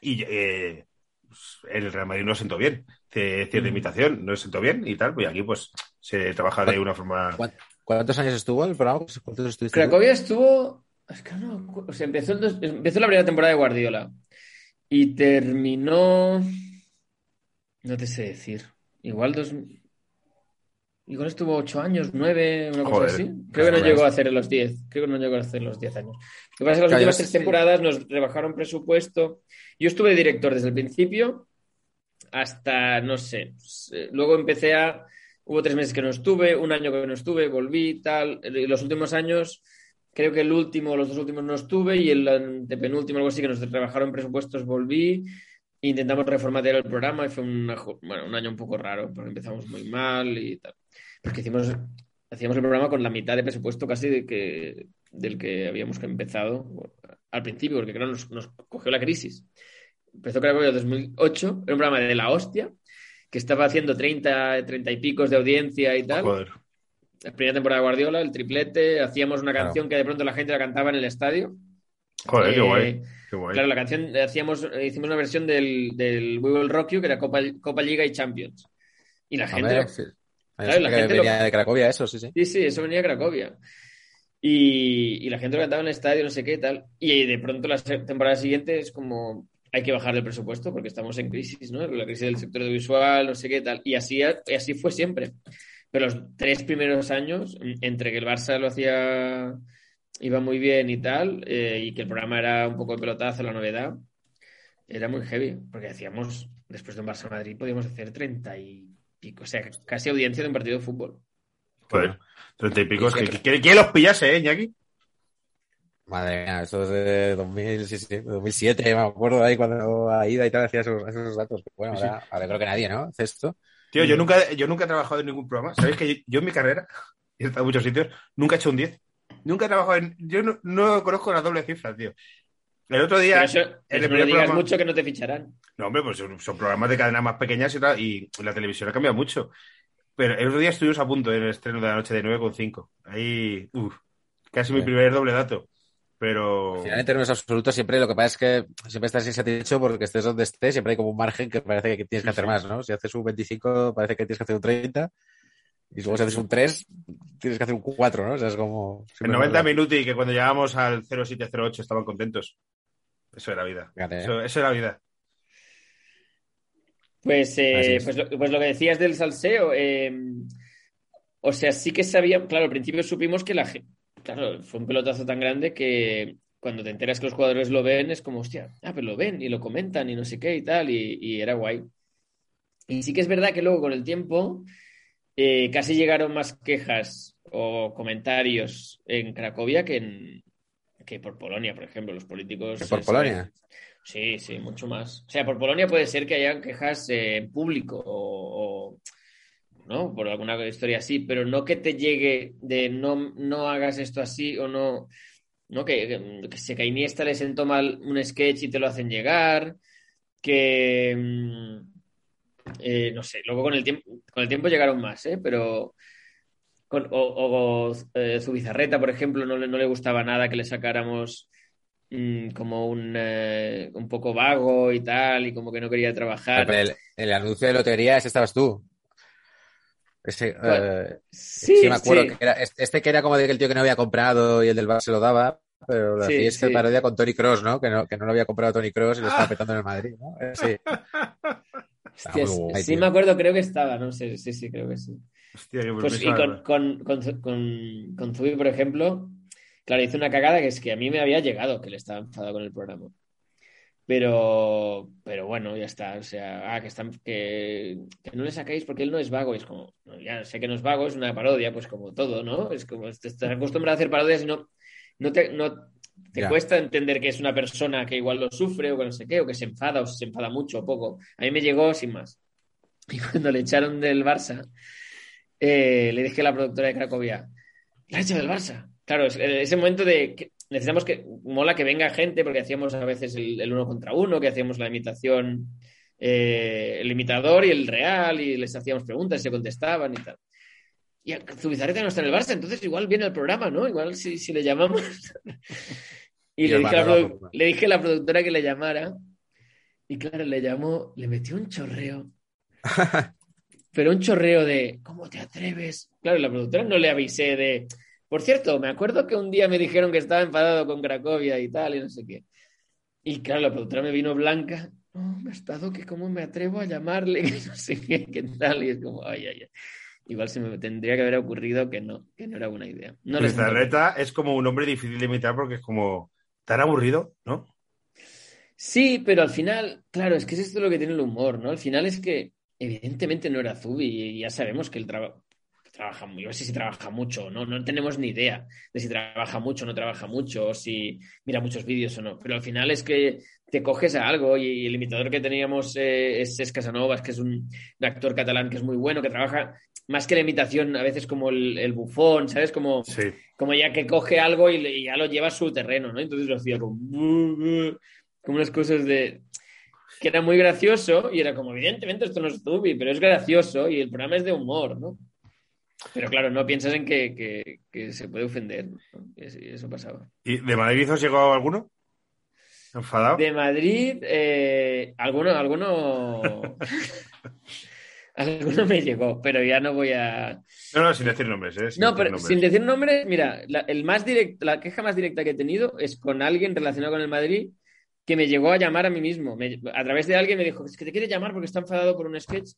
y eh, pues, el Real Madrid no sentó bien. Cierta Mm. imitación, no sentó bien y tal. Y aquí, pues, se trabaja de una forma. ¿Cuán- ¿Cuántos años estuvo el programa? ¿Cuántos estuviste tú? Cracovia estuvo. Es que no, o sea, empezó, el dos- empezó la primera temporada de Guardiola y terminó. No te sé decir. Igual dos. Igual estuvo ocho años, nueve, una cosa Joder. así. Creo que no llegó a hacer los diez. Creo que no llegó a hacer los diez años. Lo que pasa es que las últimas tres temporadas nos rebajaron presupuesto. Yo estuve de director desde el principio hasta, no sé. eh, Luego empecé a. Hubo tres meses que no estuve, un año que no estuve, volví, tal. Y los últimos años, creo que el último, los dos últimos no estuve y el antepenúltimo, algo así, que nos rebajaron presupuestos, volví. Intentamos reformatear el programa y fue un año un poco raro, porque empezamos muy mal y tal. Porque hicimos, hacíamos el programa con la mitad de presupuesto casi de que, del que habíamos empezado al principio, porque claro, nos, nos cogió la crisis. Empezó creo que en 2008, era un programa de la hostia, que estaba haciendo 30, 30 y picos de audiencia y tal. Joder. La primera temporada de Guardiola, el triplete, hacíamos una Claro. canción que de pronto la gente la cantaba en el estadio. Joder, qué Eh, guay. Qué guay. Claro, la canción eh, hacíamos, eh, hicimos una versión del, del We Will Rock You, que era Copa, Copa Liga y Champions. Y la gente, Hombre, lo- sí. Claro, la gente venía lo- de Cracovia, eso, sí, sí. Sí, sí, eso venía de Cracovia. Y, y la gente lo cantaba en el estadio, no sé qué tal. Y de pronto la temporada siguiente es como hay que bajar el presupuesto porque estamos en crisis, ¿no? La crisis del sector audiovisual, no sé qué tal. Y así, y así fue siempre. Pero los tres primeros años, entre que el Barça lo hacía, iba muy bien y tal, eh, y que el programa era un poco de pelotazo, la novedad, era muy heavy. Porque hacíamos, después de un Barça-Madrid, podíamos hacer treinta y pico, o sea, casi audiencia de un partido de fútbol. Joder, treinta y pico. Que, que- que los pillase, ¿eh, Iñaki? Madre mía, esto es de 2000, sí, sí, 2007, me acuerdo ahí cuando Aida y tal hacía esos, esos datos. Bueno, Sí, sí. ahora, ahora creo que nadie, ¿no? Hace esto. Tío, yo nunca, yo nunca he trabajado en ningún programa. ¿Sabéis que yo, yo en mi carrera, y he estado en muchos sitios, nunca he hecho un 10? Nunca he trabajado en... Yo no, no conozco las dobles cifras, tío. El otro día... Pero eso, en eso el no digas programa- mucho que no te ficharán. No, hombre, pues son, son programas de cadena más pequeñas y, tal, y la televisión ha cambiado mucho. Pero el otro día estuvimos a punto en el estreno de la noche de 9,5. Ahí, uff, casi mi Sí. primer doble dato. Pero... Al final, en términos absolutos, siempre lo que pasa es que siempre estás insatisfecho porque estés donde estés, siempre hay como un margen que parece que tienes que hacer más, ¿no? Si haces un 25, parece que tienes que hacer un 30. Y luego si haces un 3, tienes que hacer un 4, ¿no? O sea, es como... En siempre 90 más- minutos y que cuando llegábamos al 0708 estaban contentos. Eso era vida. Fíjate, ¿eh? Eso, eso era vida. Pues, eh, pues, lo, pues lo que decías del salseo, eh, o sea, sí que sabía, claro, al principio supimos que la gente, claro, fue un pelotazo tan grande que cuando te enteras que los jugadores lo ven es como, hostia, ah, pero lo ven y lo comentan y no sé qué y tal, y, y era guay. Y sí que es verdad que luego con el tiempo eh, casi llegaron más quejas o comentarios en Cracovia que, en, que por Polonia, por ejemplo, los políticos. ¿Que por Polonia? Sí, sí, mucho más. O sea, por Polonia puede ser que haya quejas eh, en público o, o, ¿no? Por alguna historia así, pero no que te llegue de no, no hagas esto así o no, no que, que, que se que a Iniesta le sentó mal un sketch y te lo hacen llegar, que mm, eh, no sé, luego con el tiempo, con el tiempo llegaron más, ¿eh? Pero con, o, o eh, Zubizarreta, por ejemplo, no le, no le gustaba nada que le sacáramos mm, como un, eh, un poco vago y tal, y como que no quería trabajar. Pero el, el anuncio de lotería, ese estabas tú. Ese, eh, Sí, sí, me acuerdo sí. que era este este que era como de que el tío que no había comprado y el del bar se lo daba, pero lo Sí, hacía esta sí. parodia con Tony Cross, ¿no? Que no, que no lo había comprado Tony Cross y lo estaba petando en el Madrid, ¿no? Eh, Sí. Hostia, sí, guay, sí tío. me acuerdo, creo que estaba, no sé, sí, sí, creo que sí. Hostia, que Pues y con, con, con, con, con Zubi, por ejemplo, claro, hizo una cagada que es que a mí me había llegado que le estaba enfadado con el programa. Pero, pero bueno, ya está. O sea, ah, que, están, que, que no le sacáis porque él no es vago. Y es como, no, ya sé que no es vago, es una parodia, pues como todo, ¿no? Es como, te estás acostumbrado a hacer parodias y no, no te, no, te cuesta entender que es una persona que igual lo sufre o que no sé qué, o que se enfada o se enfada mucho o poco. A mí me llegó sin más. Y cuando le echaron del Barça, eh, le dije a la productora de Cracovia, la ha hecho del Barça. Claro, es- ese momento de necesitamos que mola que venga gente, porque hacíamos a veces el, el uno contra uno, que hacíamos la imitación, eh, el imitador y el real, y les hacíamos preguntas y se contestaban y tal. Y Zubizarreta no está en el Barça, entonces igual viene al programa, ¿no? Igual si, si le llamamos. y Y le el dije, a la le dije a la productora que le llamara, y claro, le llamó, le metió un chorreo pero un chorreo de ¿cómo te atreves? Claro, la productora no le avisé de. Por cierto, me acuerdo que un día me dijeron que estaba enfadado con Cracovia y tal, y no sé qué. Y claro, la productora me vino blanca. No, me ha estado que cómo me atrevo a llamarle, que no sé qué, qué tal. Y es como, ay, ay, ay. Igual se me tendría que haber ocurrido que no, que no era buena idea. No es como un hombre difícil de imitar porque es como tan aburrido, ¿no? Sí, pero al final, claro, es que es esto lo que tiene el humor, ¿no? Al final es que evidentemente no era Zubi y ya sabemos que él traba- trabaja, muy- yo no sé si trabaja mucho, ¿no? No tenemos ni idea de si trabaja mucho o no trabaja mucho, o si mira muchos vídeos o no, pero al final es que te coges a algo y el imitador que teníamos eh, es, es Casanovas, que es un, un actor catalán que es muy bueno, que trabaja más que la imitación, a veces como el, el bufón, ¿sabes? Como, Sí. como ya que coge algo y ya lo lleva a su terreno, ¿no? Entonces lo hacía como, como unas cosas de que era muy gracioso y era como, evidentemente esto no es Zubi, pero es gracioso y el programa es de humor, ¿no? Pero claro, no piensas en que, que- que se puede ofender, eso pasaba. ¿Y de Madrid os llegó alguno? ¿Enfadado? De Madrid, eh, alguno, alguno, alguno me llegó, pero ya no voy a... No, no, sin decir nombres, ¿eh? Sin No, decir pero nombres. sin decir nombres, mira, la, el más direct- la queja más directa que he tenido es con alguien relacionado con el Madrid que me llegó a llamar a mí mismo. Me- a través de alguien me dijo, es que te quiere llamar porque está enfadado por un sketch.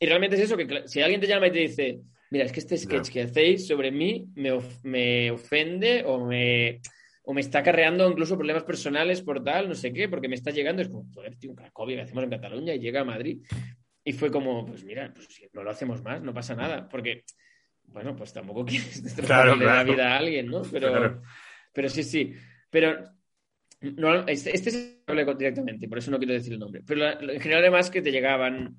Y realmente es eso, que si alguien te llama y te dice, mira, es que este sketch que hacéis sobre mí me, of- me ofende o me, o me está acarreando incluso problemas personales por tal, no sé qué, porque me está llegando, es como, joder, tío, un Cracovia que hacemos en Cataluña y llega a Madrid. Y fue como, pues mira, pues si no lo hacemos más, no pasa nada, porque, bueno, pues tampoco quieres destrozarle Claro, la claro. vida a alguien, ¿no? Pero, Claro. pero sí, sí. Pero no, este, este se directamente, por eso no quiero decir el nombre. Pero la- en general, además, que te llegaban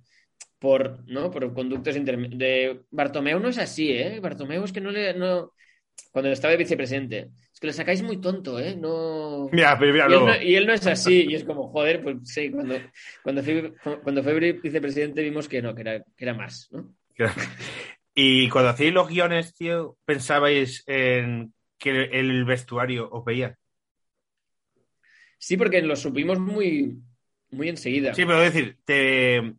por, ¿no? por conductos de Bartomeu no es así, ¿eh? Bartomeu es que no le. No... Cuando estaba de vicepresidente, es que le sacáis muy tonto, ¿eh? No. Mira, pero mira, Y él, no, y él no es así, y es como, joder, pues sí, cuando, cuando, fui, cuando fue vicepresidente vimos que no, que era, que era más, ¿no? Y cuando hacíais los guiones, tío, ¿pensabais en que el vestuario os veía? Sí, porque lo supimos muy, muy enseguida. Sí, pero es decir, te,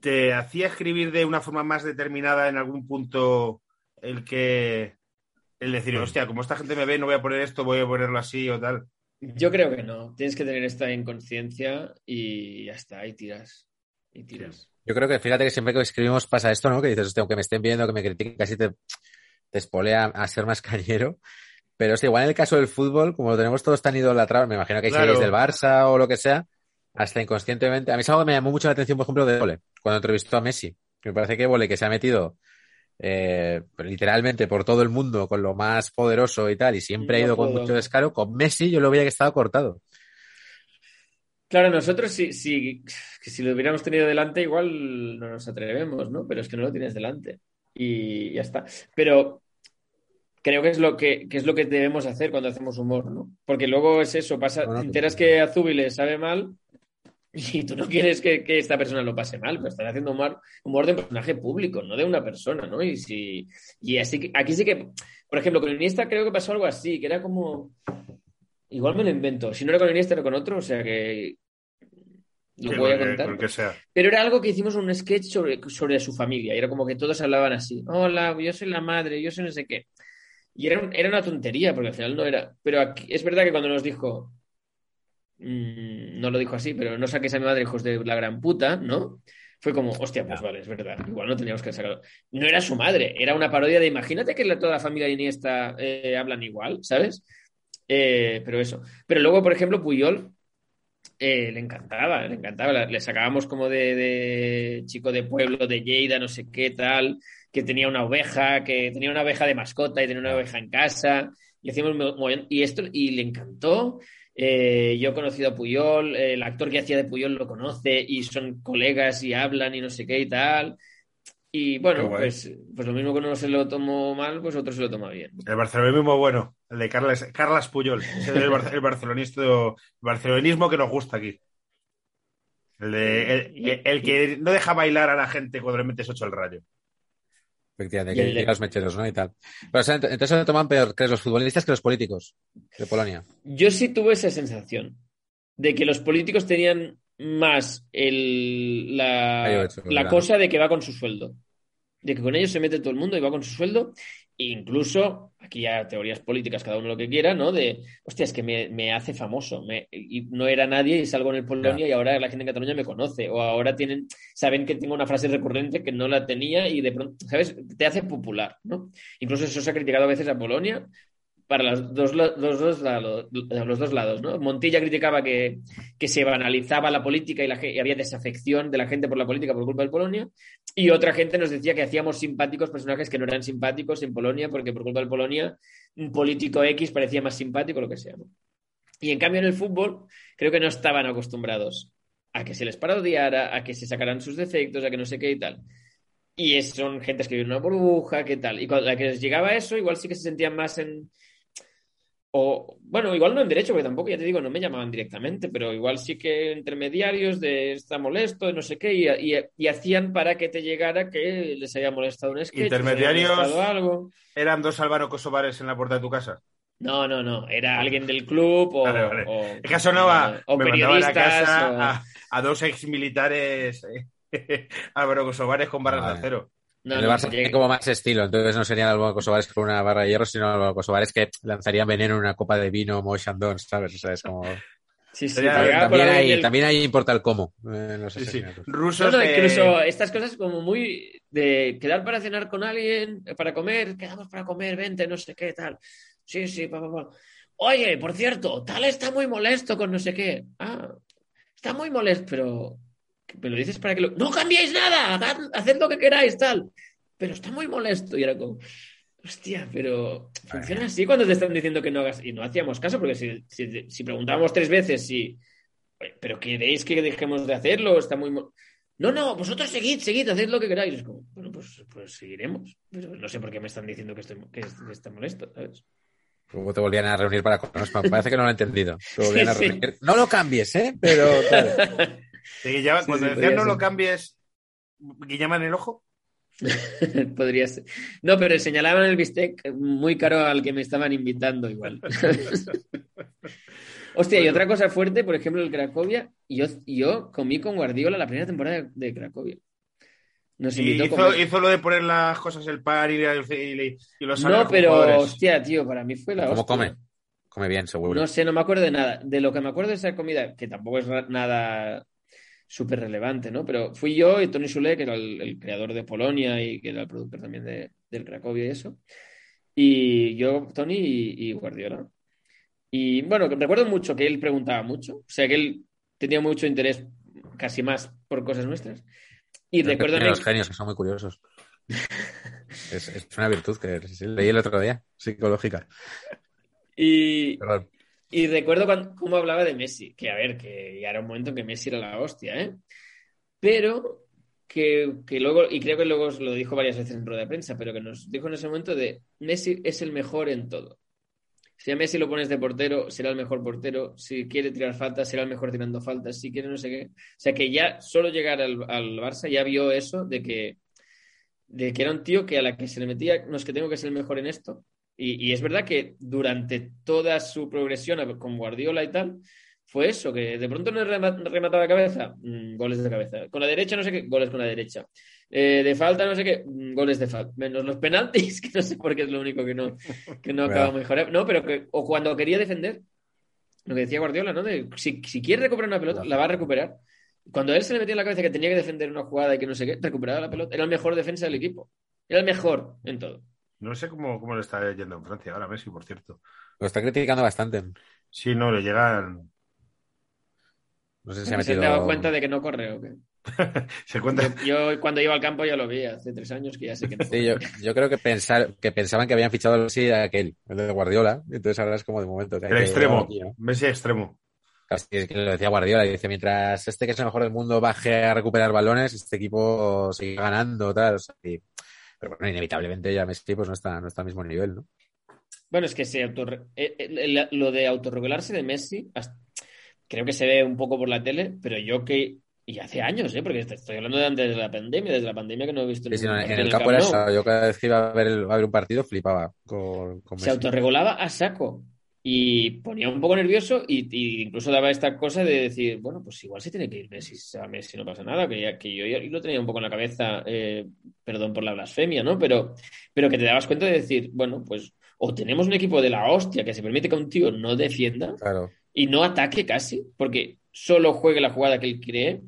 te hacía escribir de una forma más determinada en algún punto el que el decir, hostia, como esta gente me ve, no voy a poner esto, voy a ponerlo así o tal. Yo creo que no. Tienes que tener esta inconsciencia y ya está, ahí tiras. Y tiras. Yo creo que fíjate que siempre que escribimos pasa esto, ¿no? Que dices, hostia, aunque me estén viendo, que me critiquen, casi te, te espolea a ser más cañero. Pero hostia, igual en el caso del fútbol, como lo tenemos todos tan idolatrados, me imagino que Claro. si del Barça o lo que sea, hasta inconscientemente. A mí es algo que me llamó mucho la atención, por ejemplo, de Vole, cuando entrevistó a Messi. Me parece que Vole, que se ha metido eh, literalmente por todo el mundo con lo más poderoso y tal, y siempre ha ido con mucho descaro, con Messi yo lo veía que estaba cortado. Claro, nosotros si, si, si lo hubiéramos tenido delante, igual no nos atrevemos, ¿no? Pero es que no lo tienes delante. Y ya está. Pero creo que es lo que, que es lo que debemos hacer cuando hacemos humor, ¿no? Porque luego es eso, pasa, te enteras que a Zubi le sabe mal y tú no quieres que, que esta persona lo pase mal, pero estás haciendo humor, humor de un personaje público, no de una persona, ¿no? Y si, y así que, aquí sí que, por ejemplo, con Iniesta creo que pasó algo así, que era como, igual me lo invento, si no era con Iniesta era con otro, o sea que lo Sí, voy a contar. sea. Pero era algo que hicimos un sketch sobre, sobre su familia. Y era como que todos hablaban así. Hola, yo soy la madre, yo soy no sé qué. Y era, un- era una tontería, porque al final no era. Pero aquí, es verdad que cuando nos dijo. Mm, no lo dijo así, pero no saques a mi madre, hijos de la gran puta, ¿no? Fue como, hostia, pues vale, es verdad. Igual no teníamos que sacarlo. No era su madre, era una parodia de imagínate que toda la familia de Iniesta eh, hablan igual, ¿sabes? Eh, pero eso. Pero luego, por ejemplo, Puyol eh, le encantaba, le encantaba. Le sacábamos como de, de chico de pueblo, de Lleida, no sé qué tal, que tenía una oveja, que tenía una oveja de mascota y tenía una oveja en casa. Y hacíamos y esto, y le encantó. Eh, yo he conocido a Puyol, eh, el actor que hacía de Puyol lo conoce y son colegas y hablan y no sé qué y tal. Y bueno, pues, pues lo mismo que uno se lo tomó mal, pues otro se lo toma bien. El barcelonismo bueno, el de Carles, Carlas Puyol, es el, bar- el barcelonista- el barcelonismo que nos gusta aquí. El, de, el que no deja bailar a la gente cuando le metes ocho al rayo. Efectivamente, que el los mecheros, ¿no? Y tal. Pero, o sea, ent- entonces se toman peor que los futbolistas que los políticos de Polonia. Yo sí tuve esa sensación de que los políticos tenían más el, la, la cosa de que va con su sueldo. De que con ellos se mete todo el mundo y va con su sueldo. Incluso, aquí ya teorías políticas, cada uno lo que quiera, ¿no? De, hostia, es que me, me hace famoso. me- y no era nadie y salgo en el Polonia y ahora la gente en Cataluña me conoce. O ahora tienen, saben que tengo una frase recurrente que no la tenía y de pronto, ¿sabes? Te hace popular, ¿no? Incluso eso se ha criticado a veces a Polonia para los dos, los dos, lados, ¿no? Montilla criticaba que, que se banalizaba la política y, la, y había desafección de la gente por la política por culpa de Polonia, y otra gente nos decía que hacíamos simpáticos personajes que no eran simpáticos en Polonia porque por culpa de Polonia un político X parecía más simpático, lo que sea, ¿no? Y en cambio en el fútbol creo que no estaban acostumbrados a que se les parodiara, a que se sacaran sus defectos, a que no sé qué y tal. Y es- son gentes que viven en una burbuja, ¿qué tal? Y cuando la que les llegaba eso, igual sí que se sentían más en... O, bueno, igual no en derecho, porque tampoco, ya te digo, no me llamaban directamente, pero igual sí que intermediarios de está molesto, no sé qué, y, y- y hacían para que te llegara que les había molestado un sketch, Intermediarios. algo. ¿Eran dos Álvaro Kosovares en la puerta de tu casa? No, no, no, era alguien del club o, Vale, vale. o- Es que sonaba, o me mandaban a periodistas casa o- a, a dos exmilitares. eh. Álvaro Kosovares con barras de acero. No, el no, Barça tiene como más estilo, entonces no serían Álvaro Kosovares con una barra de hierro, sino Álvaro Kosovares que lanzarían veneno en una copa de vino Mo Chandon, ¿sabes? O sea, es como... Sí, sí, También ahí ahí, el- también ahí importa el cómo eh, en los Sí, sí. asesinatos. No, Rusos no, incluso estas cosas como muy de quedar para cenar con alguien, para comer, quedamos para comer, vente, no sé qué, tal. Sí, sí, pa, pa, pa. Oye, por cierto, tal está muy molesto con no sé qué. Ah, está muy molesto, pero me lo dices para que lo... No cambiéis nada, haced lo que queráis, tal. Pero está muy molesto y era como... Hostia, pero funciona así cuando te están diciendo que no hagas. Y no hacíamos caso, porque si, si, si preguntábamos tres veces si. "Oye, ¿Pero queréis que dejemos de hacerlo? Está muy. mo-". No, no, vosotros seguid, seguid, haced lo que queráis. Es como, bueno, pues, pues seguiremos. Pero no sé por qué me están diciendo que, estoy, que, que está molesto, ¿sabes? Luego te volvían a reunir para Parece que no lo he entendido. Te volvían a Sí, sí. reunir. No lo cambies, ¿eh? Pero. Sí, ya- Sí, cuando sí, podría no lo cambies, guiñaban el ojo. Podría ser. No, pero señalaban el bistec muy caro al que me estaban invitando igual. Hostia, y otra cosa fuerte, por ejemplo, el Cracovia. Yo, yo comí con Guardiola la primera temporada de Cracovia. Nos invitó hizo, comer. hizo lo de poner las cosas el par y, y- y los No, pero jugadores. hostia, tío, para mí fue la ¿Cómo hostia. come? Come bien, seguro. No sé, no me acuerdo de nada. De lo que me acuerdo de esa comida, que tampoco es nada súper relevante, ¿no? Pero fui yo y Tony Sule, que era el, el creador de Polonia y que era el productor también de, del Cracovia y eso. Y yo, Tony y, y Guardiola. Y bueno, recuerdo mucho que él preguntaba mucho, o sea que él tenía mucho interés, casi más, por cosas nuestras. Y que recuerdo los genios que son muy curiosos. Es, es una virtud que leí el otro día, psicológica. y, Perdón. Y recuerdo cuando, cómo hablaba de Messi, que a ver, que ya era un momento en que Messi era la hostia, ¿eh? Pero que, que luego, y creo que luego lo dijo varias veces en rueda de prensa, pero que nos dijo en ese momento de Messi es el mejor en todo. Si a Messi lo pones de portero, será el mejor portero. Si quiere tirar faltas, será el mejor tirando faltas. Si quiere no sé qué. O sea que ya solo llegar al, al Barça ya vio eso de que, de que era un tío que a la que se le metía, no es que tengo que ser el mejor en esto. Y, y es verdad que durante toda su progresión con Guardiola y tal, fue eso, que de pronto no rema- remataba de cabeza, mm, goles de cabeza. Con la derecha, no sé qué, goles con la derecha. Eh, de falta, no sé qué, mm, goles de falta. Menos los penaltis, que no sé por qué es lo único que no, que no acaba Verdad. mejor. No, pero que, o cuando quería defender, lo que decía Guardiola, ¿no? De, si, si quiere recuperar una pelota, la va a recuperar. Cuando él se le metía en la cabeza que tenía que defender una jugada y que no sé qué, recuperaba la pelota. Era el mejor defensa del equipo. Era el mejor en todo. No sé cómo, cómo le está yendo en Francia ahora Messi, por cierto. Lo está criticando bastante. Sí, no, le llegan. No sé si se ha ¿Se metido. han dado cuenta de que no corre o qué? Se cuenta. Yo, yo cuando iba al campo ya lo vi, hace tres años que ya sé que no. Sí, yo, yo creo que, pensar, que pensaban que habían fichado a Messi a aquel, el de Guardiola. Entonces ahora es como de momento. que hay El que- extremo. aquí, ¿no? Messi extremo. Así es que lo decía Guardiola, dice, mientras este que es el mejor del mundo baje a recuperar balones, este equipo sigue ganando, tal. o sea, y- pero bueno, inevitablemente ya Messi pues no está, no está al mismo nivel, ¿no? Bueno, es que se eh, eh, lo de autorregularse de Messi, hasta- creo que se ve un poco por la tele, pero yo que. Y hace años, ¿eh? Porque estoy hablando de antes de la pandemia, desde la pandemia que no he visto Sí, no, en partido el Camp campo era eso. Yo cada vez que iba a ver, el- a ver un partido flipaba con, con Se Messi. autorregulaba a saco y ponía un poco nervioso y, y incluso daba esta cosa de decir, bueno, pues igual se tiene que ir Messi, va Messi no pasa nada, que, ya, que yo ya lo tenía un poco en la cabeza, eh, perdón por la blasfemia, ¿no? Pero, pero que te dabas cuenta de decir, bueno, pues o tenemos un equipo de la hostia que se permite que un tío no defienda Claro. y no ataque casi, porque solo juegue la jugada que él cree.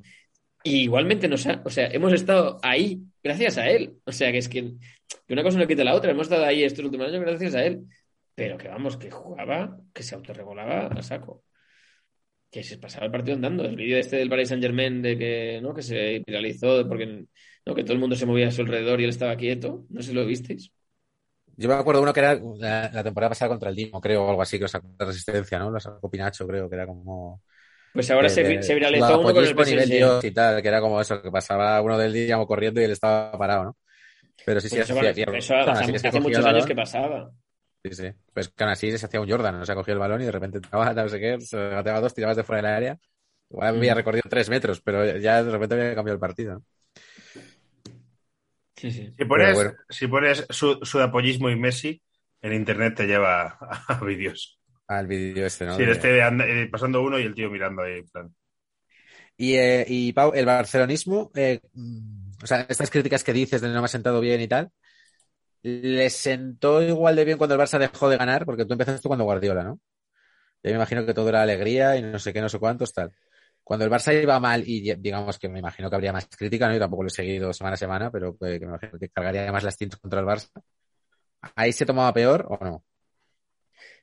Y igualmente nos ha, o sea, hemos estado ahí gracias a él. O sea, que es que, que una cosa no quita la otra. Hemos estado ahí estos últimos años gracias a él. Pero que vamos, que jugaba, que se autorregulaba a saco. Que se pasaba el partido andando. El vídeo este del Paris Saint Germain de que, ¿no? que se viralizó porque ¿no? que todo el mundo se movía a su alrededor y él estaba quieto. No sé si lo visteis. Yo me acuerdo uno que era la, la temporada pasada contra el Dimo, creo, o algo así, que lo sacó de resistencia, ¿no? Lo sacó Pinacho, creo, que era como... Pues ahora de- se, de- se viralizó uno con el PSG. Y tal, que era como eso, que pasaba uno del Dinamo corriendo y él estaba parado, ¿no? Pero sí, sí, Pues eso, hacía- eso hace, muchos años que pasaba. Sí, sí. Pues que aún así se hacía un Jordan, o sea, cogía el balón y de repente entraba, no sé qué, se gateaba dos, tirabas de fuera del área. Igual había Mm. recorrido tres metros, pero ya de repente había cambiado el partido. ¿no? Sí, sí. Si pones, bueno. si pones su, sudapollismo y Messi, en internet te lleva a, a vídeos. Al vídeo este, ¿no? Sí, De- este anda- eh, pasando uno y el tío mirando ahí. en plan. Y, eh, y Pau, el barcelonismo, eh, mm, o sea, estas críticas que dices de no me ha sentado bien y tal, ¿les sentó igual de bien cuando el Barça dejó de ganar? Porque tú empezaste cuando Guardiola, ¿no? Yo me imagino que todo era alegría y no sé qué, no sé cuántos, tal. Cuando el Barça iba mal y digamos que me imagino que habría más crítica, ¿no? Yo tampoco lo he seguido semana a semana, pero que, me imagino que cargaría más las tintas contra el Barça. ¿Ahí se tomaba peor o no?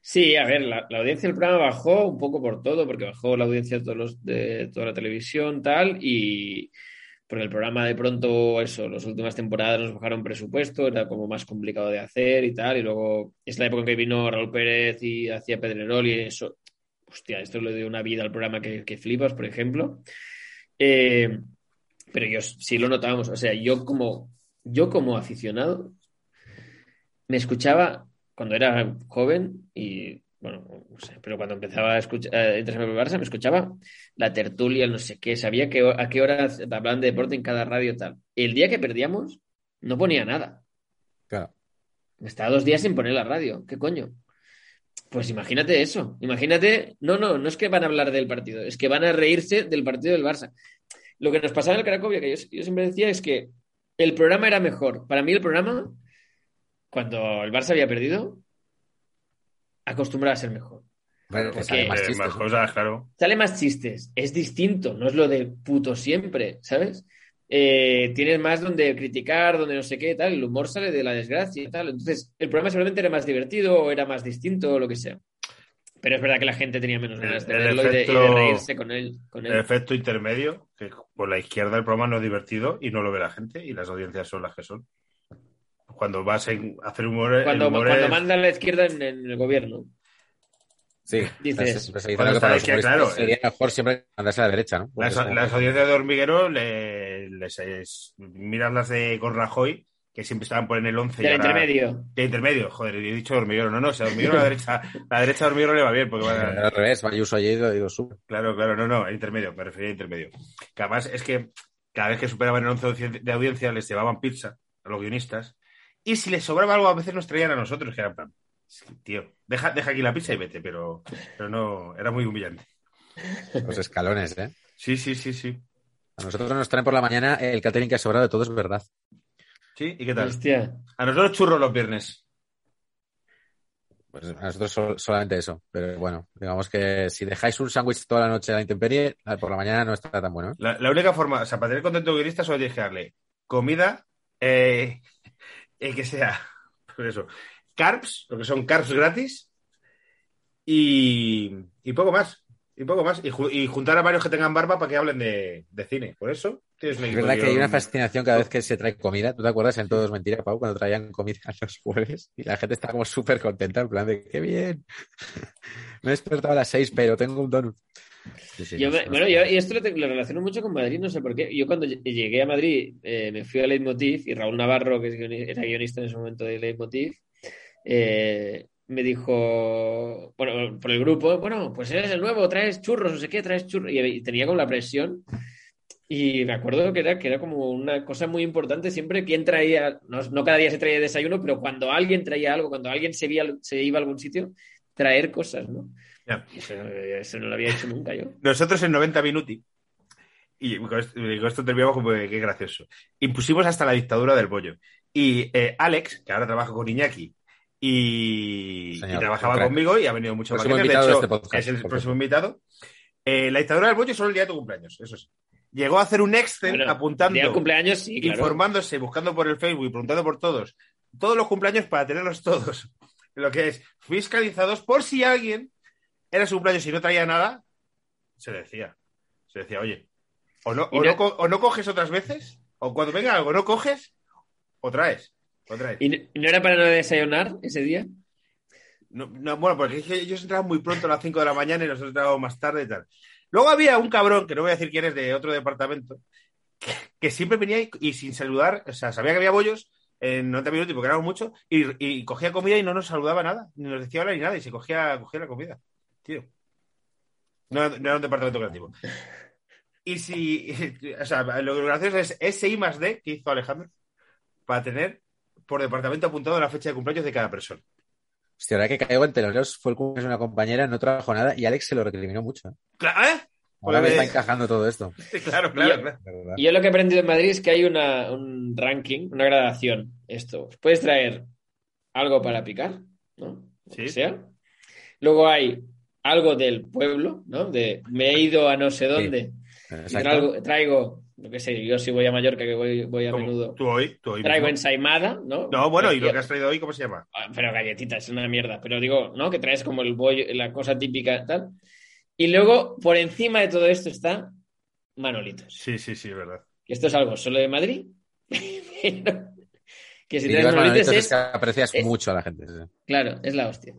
Sí, a ver, la, audiencia del programa bajó un poco por todo, porque bajó la audiencia de toda la televisión, tal, y porque el programa de pronto, eso, las últimas temporadas nos bajaron presupuesto, era como más complicado de hacer y tal, y luego es la época en que vino Raúl Pérez y hacía Pedrerol y eso, hostia, esto le dio una vida al programa que, que flipas, por ejemplo. Eh, pero yo sí lo notábamos, o sea, yo como, yo como aficionado me escuchaba cuando era joven y bueno, no sé, pero cuando empezaba a escuchar, por Barça, me escuchaba la tertulia, no sé qué, sabía que, a qué hora hablaban de deporte en cada radio y tal. El día que perdíamos, no ponía nada. Claro. Estaba dos días sin poner la radio. ¿Qué coño? Pues imagínate eso. Imagínate, no, no, no es que van a hablar del partido, es que van a reírse del partido del Barça. Lo que nos pasaba en el Cracovia, que yo, yo siempre decía, es que el programa era mejor. Para mí el programa, cuando el Barça había perdido, acostumbraba a ser mejor. Bueno, Porque- sale más Eh, chistes. más cosas, claro. Sale más chistes, es distinto, no es lo de puto siempre, ¿sabes? Eh, tienes más donde criticar, donde no sé qué, tal, el humor sale de la desgracia y tal. Entonces, el programa seguramente era más divertido o era más distinto o lo que sea. Pero es verdad que la gente tenía menos ganas de El verlo y de, y de efecto- reírse con él. Con El él. efecto intermedio, que por la izquierda el programa no es divertido y no lo ve la gente y las audiencias son las que son. Cuando vas a hacer humor, Cuando, humor cuando es- manda a la izquierda en, en el gobierno. Sí, Dices- claro, sería mejor siempre mandarse a la derecha, ¿no? Las, audiencias de hormiguero le, les, es- miras las de con Rajoy, que siempre estaban por en el 11 y Del ahora- intermedio. De intermedio, joder, he dicho hormiguero. No, no, si a hormiguero a la derecha, la derecha de hormiguero le va bien, porque van a- Al revés, Mayuso allí lo digo súper. Claro, claro, no, no, intermedio, me refería a intermedio. Que además es que cada vez que superaban el 11 de audiencia les llevaban pizza a los guionistas y si les sobraba algo a veces nos traían a nosotros, que era en plan, "Es que, tío, deja, deja aquí la pizza y vete, pero, pero no, era muy humillante. Los escalones, ¿eh? Sí, sí, sí, sí. A nosotros nos traen por la mañana el catering que ha sobrado de todo, es verdad. ¿Sí? ¿Y qué tal? Hostia. A nosotros churros los viernes. Pues a nosotros sol- solamente eso. Pero bueno, digamos que si dejáis un sándwich toda la noche a la intemperie, por la mañana no está tan bueno. ¿eh? La, la única forma, o sea, para tener contento guionista solo tienes que darle comida, eh, eh, que sea, pues eso, carbs, lo que son carbs gratis, y, y poco más. Y poco más. Y, ju- y juntar a varios que tengan barba para que hablen de, de cine. Por eso tienes un Es verdad que hay una fascinación cada vez que se trae comida. ¿Tú te acuerdas en Todo es Mentira, Pau, cuando traían comida los jueves? Y la gente está como súper contenta, en plan de ¡qué bien! Me he despertado a las seis, pero tengo un donut. Yo me- bueno, yo y esto lo, lo relaciono mucho con Madrid, no sé por qué. Yo cuando ll- llegué a Madrid eh, me fui a Leitmotiv y Raúl Navarro, que era guionista en ese momento de Leitmotiv, eh, me dijo, bueno, por el grupo, bueno, pues eres el nuevo, traes churros, no sé qué, traes churros. Y, y tenía como la presión. Y me acuerdo que era, que era como una cosa muy importante siempre quién traía, no, no cada día se traía desayuno, pero cuando alguien traía algo, cuando alguien se, vía, se iba a algún sitio, traer cosas, ¿no? Y Eso, eso no lo había hecho nunca yo. Nosotros en 90 minuti, y con esto, y con esto terminamos como que qué gracioso, impusimos hasta la dictadura del bollo. Y eh, Alex, que ahora trabaja con Iñaki, y, Señor, y trabajaba conmigo y ha venido mucho más. De hecho, este podcast, es el próximo invitado. Eh, la dictadura del bollo solo el día de tu cumpleaños, eso sí. Llegó a hacer un Excel Bueno, apuntando, Día de cumpleaños, sí, claro. informándose, buscando por el Facebook y preguntando por todos, todos los cumpleaños para tenerlos todos. Lo que es fiscalizados por si alguien era su cumpleaños y no traía nada, se decía. Se decía, oye, o no, o no- no, co- o no coges otras veces, o cuando venga algo no coges, o traes. O traes. ¿Y no, era para no desayunar ese día? No, no, bueno, porque ellos entraban muy pronto a las 5 de la mañana y nosotros entrábamos más tarde y tal. Luego había un cabrón, que no voy a decir quién es de otro departamento, que, que siempre venía y, y sin saludar, o sea, sabía que había bollos en 90 minutos porque éramos muchos, y, y cogía comida y no nos saludaba nada, ni nos decía hola ni nada, y se cogía, cogía la comida. Tío. No, no era un departamento creativo. Y si, o sea, lo gracioso es ese I más D que hizo Alejandro para tener por departamento apuntado la fecha de cumpleaños de cada persona. Hostia, ahora que caigo en teloneros, fue el cumpleaños de una compañera, no trabajó nada y Alex se lo recriminó mucho. ¿eh? ¿Eh? Ahora me está encajando todo esto. Claro, claro, Y- claro. yo lo que he aprendido en Madrid es que hay una, un ranking, una gradación. Esto, puedes traer algo para picar, ¿no? Lo Sí. que sea. Luego hay algo del pueblo, ¿no? De me he ido a no sé dónde. y traigo, traigo, lo que sé, yo si voy a Mallorca, que voy, voy a menudo, Tú hoy, tú hoy. traigo mismo. ensaimada, ¿no? No, bueno, ¿y lo que has traído hoy cómo se llama? Ah, Pero galletitas, es una mierda. Pero digo, ¿no? Que traes como el bollo, la cosa típica, tal. Y luego, por encima de todo esto está Manolitos. Sí, sí, sí, es verdad. Que esto es algo solo de Madrid. pero que si Si traes Manolitos Manolitos es, es que aprecias es- mucho a la gente. sí. Claro, es la hostia.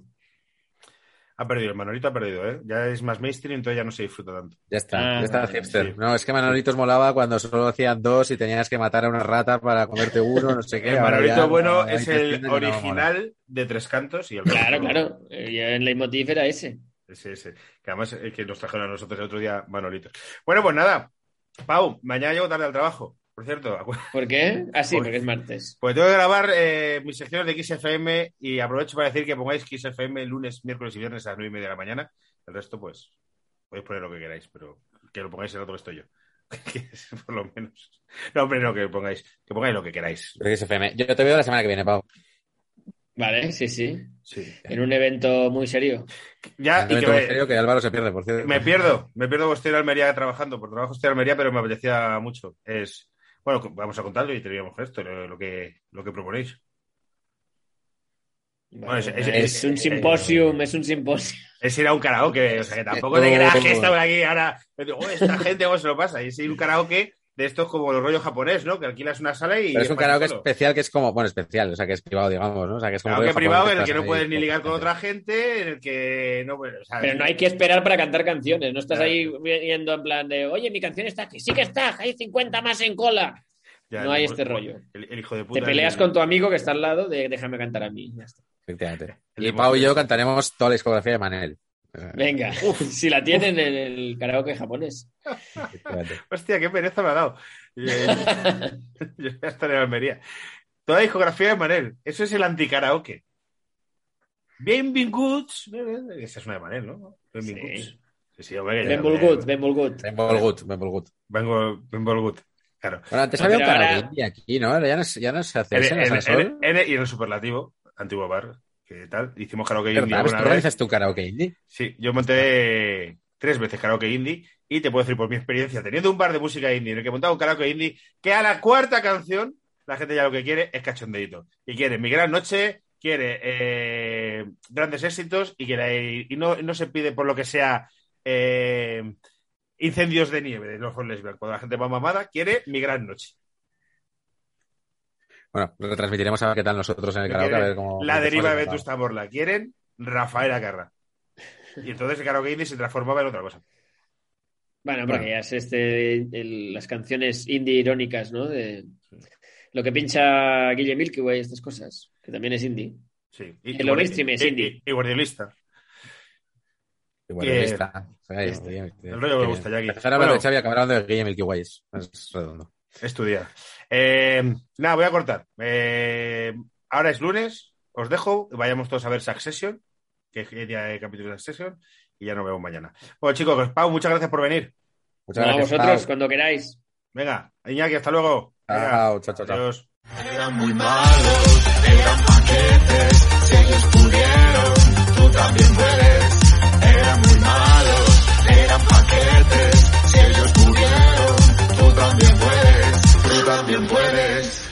Ha perdido, el Manolito ha perdido, ¿eh? Ya es más mainstream, entonces ya no se disfruta tanto. Ya está, Ah, ya está el sí. hipster. No, es que Manolitos molaba cuando solo hacían dos y tenías que matar a una rata para comerte uno, no sé qué. El Manolito ya bueno no, es el no original de Tres Cantos y el Claro, resto- claro. Eh, en Leitmotiv era ese. Ese, ese. Que además el que nos trajeron a nosotros el otro día, Manolito. Bueno, pues nada. Pau, mañana llego tarde al trabajo. Por cierto, ¿Por qué? Ah, sí, Porque- porque es martes. pues tengo que grabar eh, mis secciones de XFM y aprovecho para decir que pongáis XFM lunes, miércoles y viernes a las nueve y media de la mañana. El resto, pues, podéis poner lo que queráis, pero que lo pongáis en otro que estoy yo. Por lo menos. No, hombre, no, que pongáis, que pongáis lo que queráis. Pero que se FM. Yo te veo la semana que viene, Pau. Vale, sí, sí. Sí. En un evento muy serio. Ya, Un y que me, serio que Álvaro se pierde, por cierto. me pierdo, me pierdo porque estoy en Almería trabajando. Por trabajo estoy en Almería, pero me apetecía mucho. Es, bueno, vamos a contarlo y terminamos esto, lo, lo que, lo que proponéis. Bueno, es- es, es- un simposium, es un simposium. Es ir a un karaoke, o sea, que tampoco te creas que está por aquí ahora. Oh, esta gente, ¿cómo se lo pasa? Y es ir a un karaoke de estos como los rollos japonés, ¿no? Que alquilas una sala y. Pero es un karaoke solo. especial que es como, bueno, especial, o sea, que es privado, digamos, ¿no? O sea, que es como Karaoke privado en el que no puedes ni ligar con otra gente, en el que no. o sea, Pero no hay que esperar para cantar canciones. No estás Claro. ahí viendo en plan de, oye, mi canción está aquí. Sí que está, hay 50 más en cola. ya, no hay el- este rollo. El, el hijo de puta. Te peleas el- con tu amigo que está al lado de déjame cantar a mí. Ya está. Efectivamente. Y Pau y yo cantaremos toda la discografía de Manel. Venga, si la tienen en el karaoke japonés. Hostia, qué pereza me ha dado. Yo voy a estar en Almería. Toda discografía de Manel. Eso es el anticaraoke. Benvinguts. Esa es una de Manel, ¿no? Benvinguts. Sí. Sí, sí, hombre, que- Benvolgut, Benvolgut. Benvolgut, Benvolgut. Vengo, Benvolgut. Claro. Bueno, antes había un karaoke ahora- aquí, ¿no? Ya no, se- ya no se hace En, en- en- y en el superlativo, antiguo bar. ¿Qué tal? Hicimos karaoke indie alguna tú organizas tu karaoke indie. Sí, yo monté tres veces karaoke indie y te puedo decir por mi experiencia, teniendo un bar de música indie en el que montaba un karaoke indie, que a la cuarta canción la gente ya lo que quiere es cachondeito. Y quiere Mi Gran Noche, quiere eh, grandes éxitos y, quiere, y no, no se pide por lo que sea eh, incendios de nieve de los Lesbian. Cuando la gente va mamada, quiere Mi Gran Noche. Bueno, retransmitiremos a ver qué tal nosotros en el karaoke, a ver cómo. la deriva de Vetusta Morla. Quieren Rafael Acarra. Y entonces el karaoke indie se transformaba en otra cosa. Bueno, porque ya es este, el- las canciones indie irónicas, ¿no? De lo que pincha Guille Milky Way, estas cosas, que también es indie. Sí. En lo mainstream es y- indie. y- y guardiolista. Este, Guille- el rollo me gusta, Jackie. Empezar a hablar Bueno. de Xavi y acabar hablando de Guille Milky Way. Es redondo. Estudiar. Eh, nada, voy a cortar. Eh, ahora es lunes, os dejo, vayamos todos a ver Succession, que es día de capítulo de Succession, y ya nos vemos mañana. Bueno, chicos, Pau, muchas gracias por venir. Muchas No, gracias. vosotros, Pau. cuando queráis. Venga, Iñaki, hasta luego. Venga, Chao, chao, chao, chao. adiós. Eran muy malos, eran paquetes, si ellos pudieron, tú también puedes. También puedes.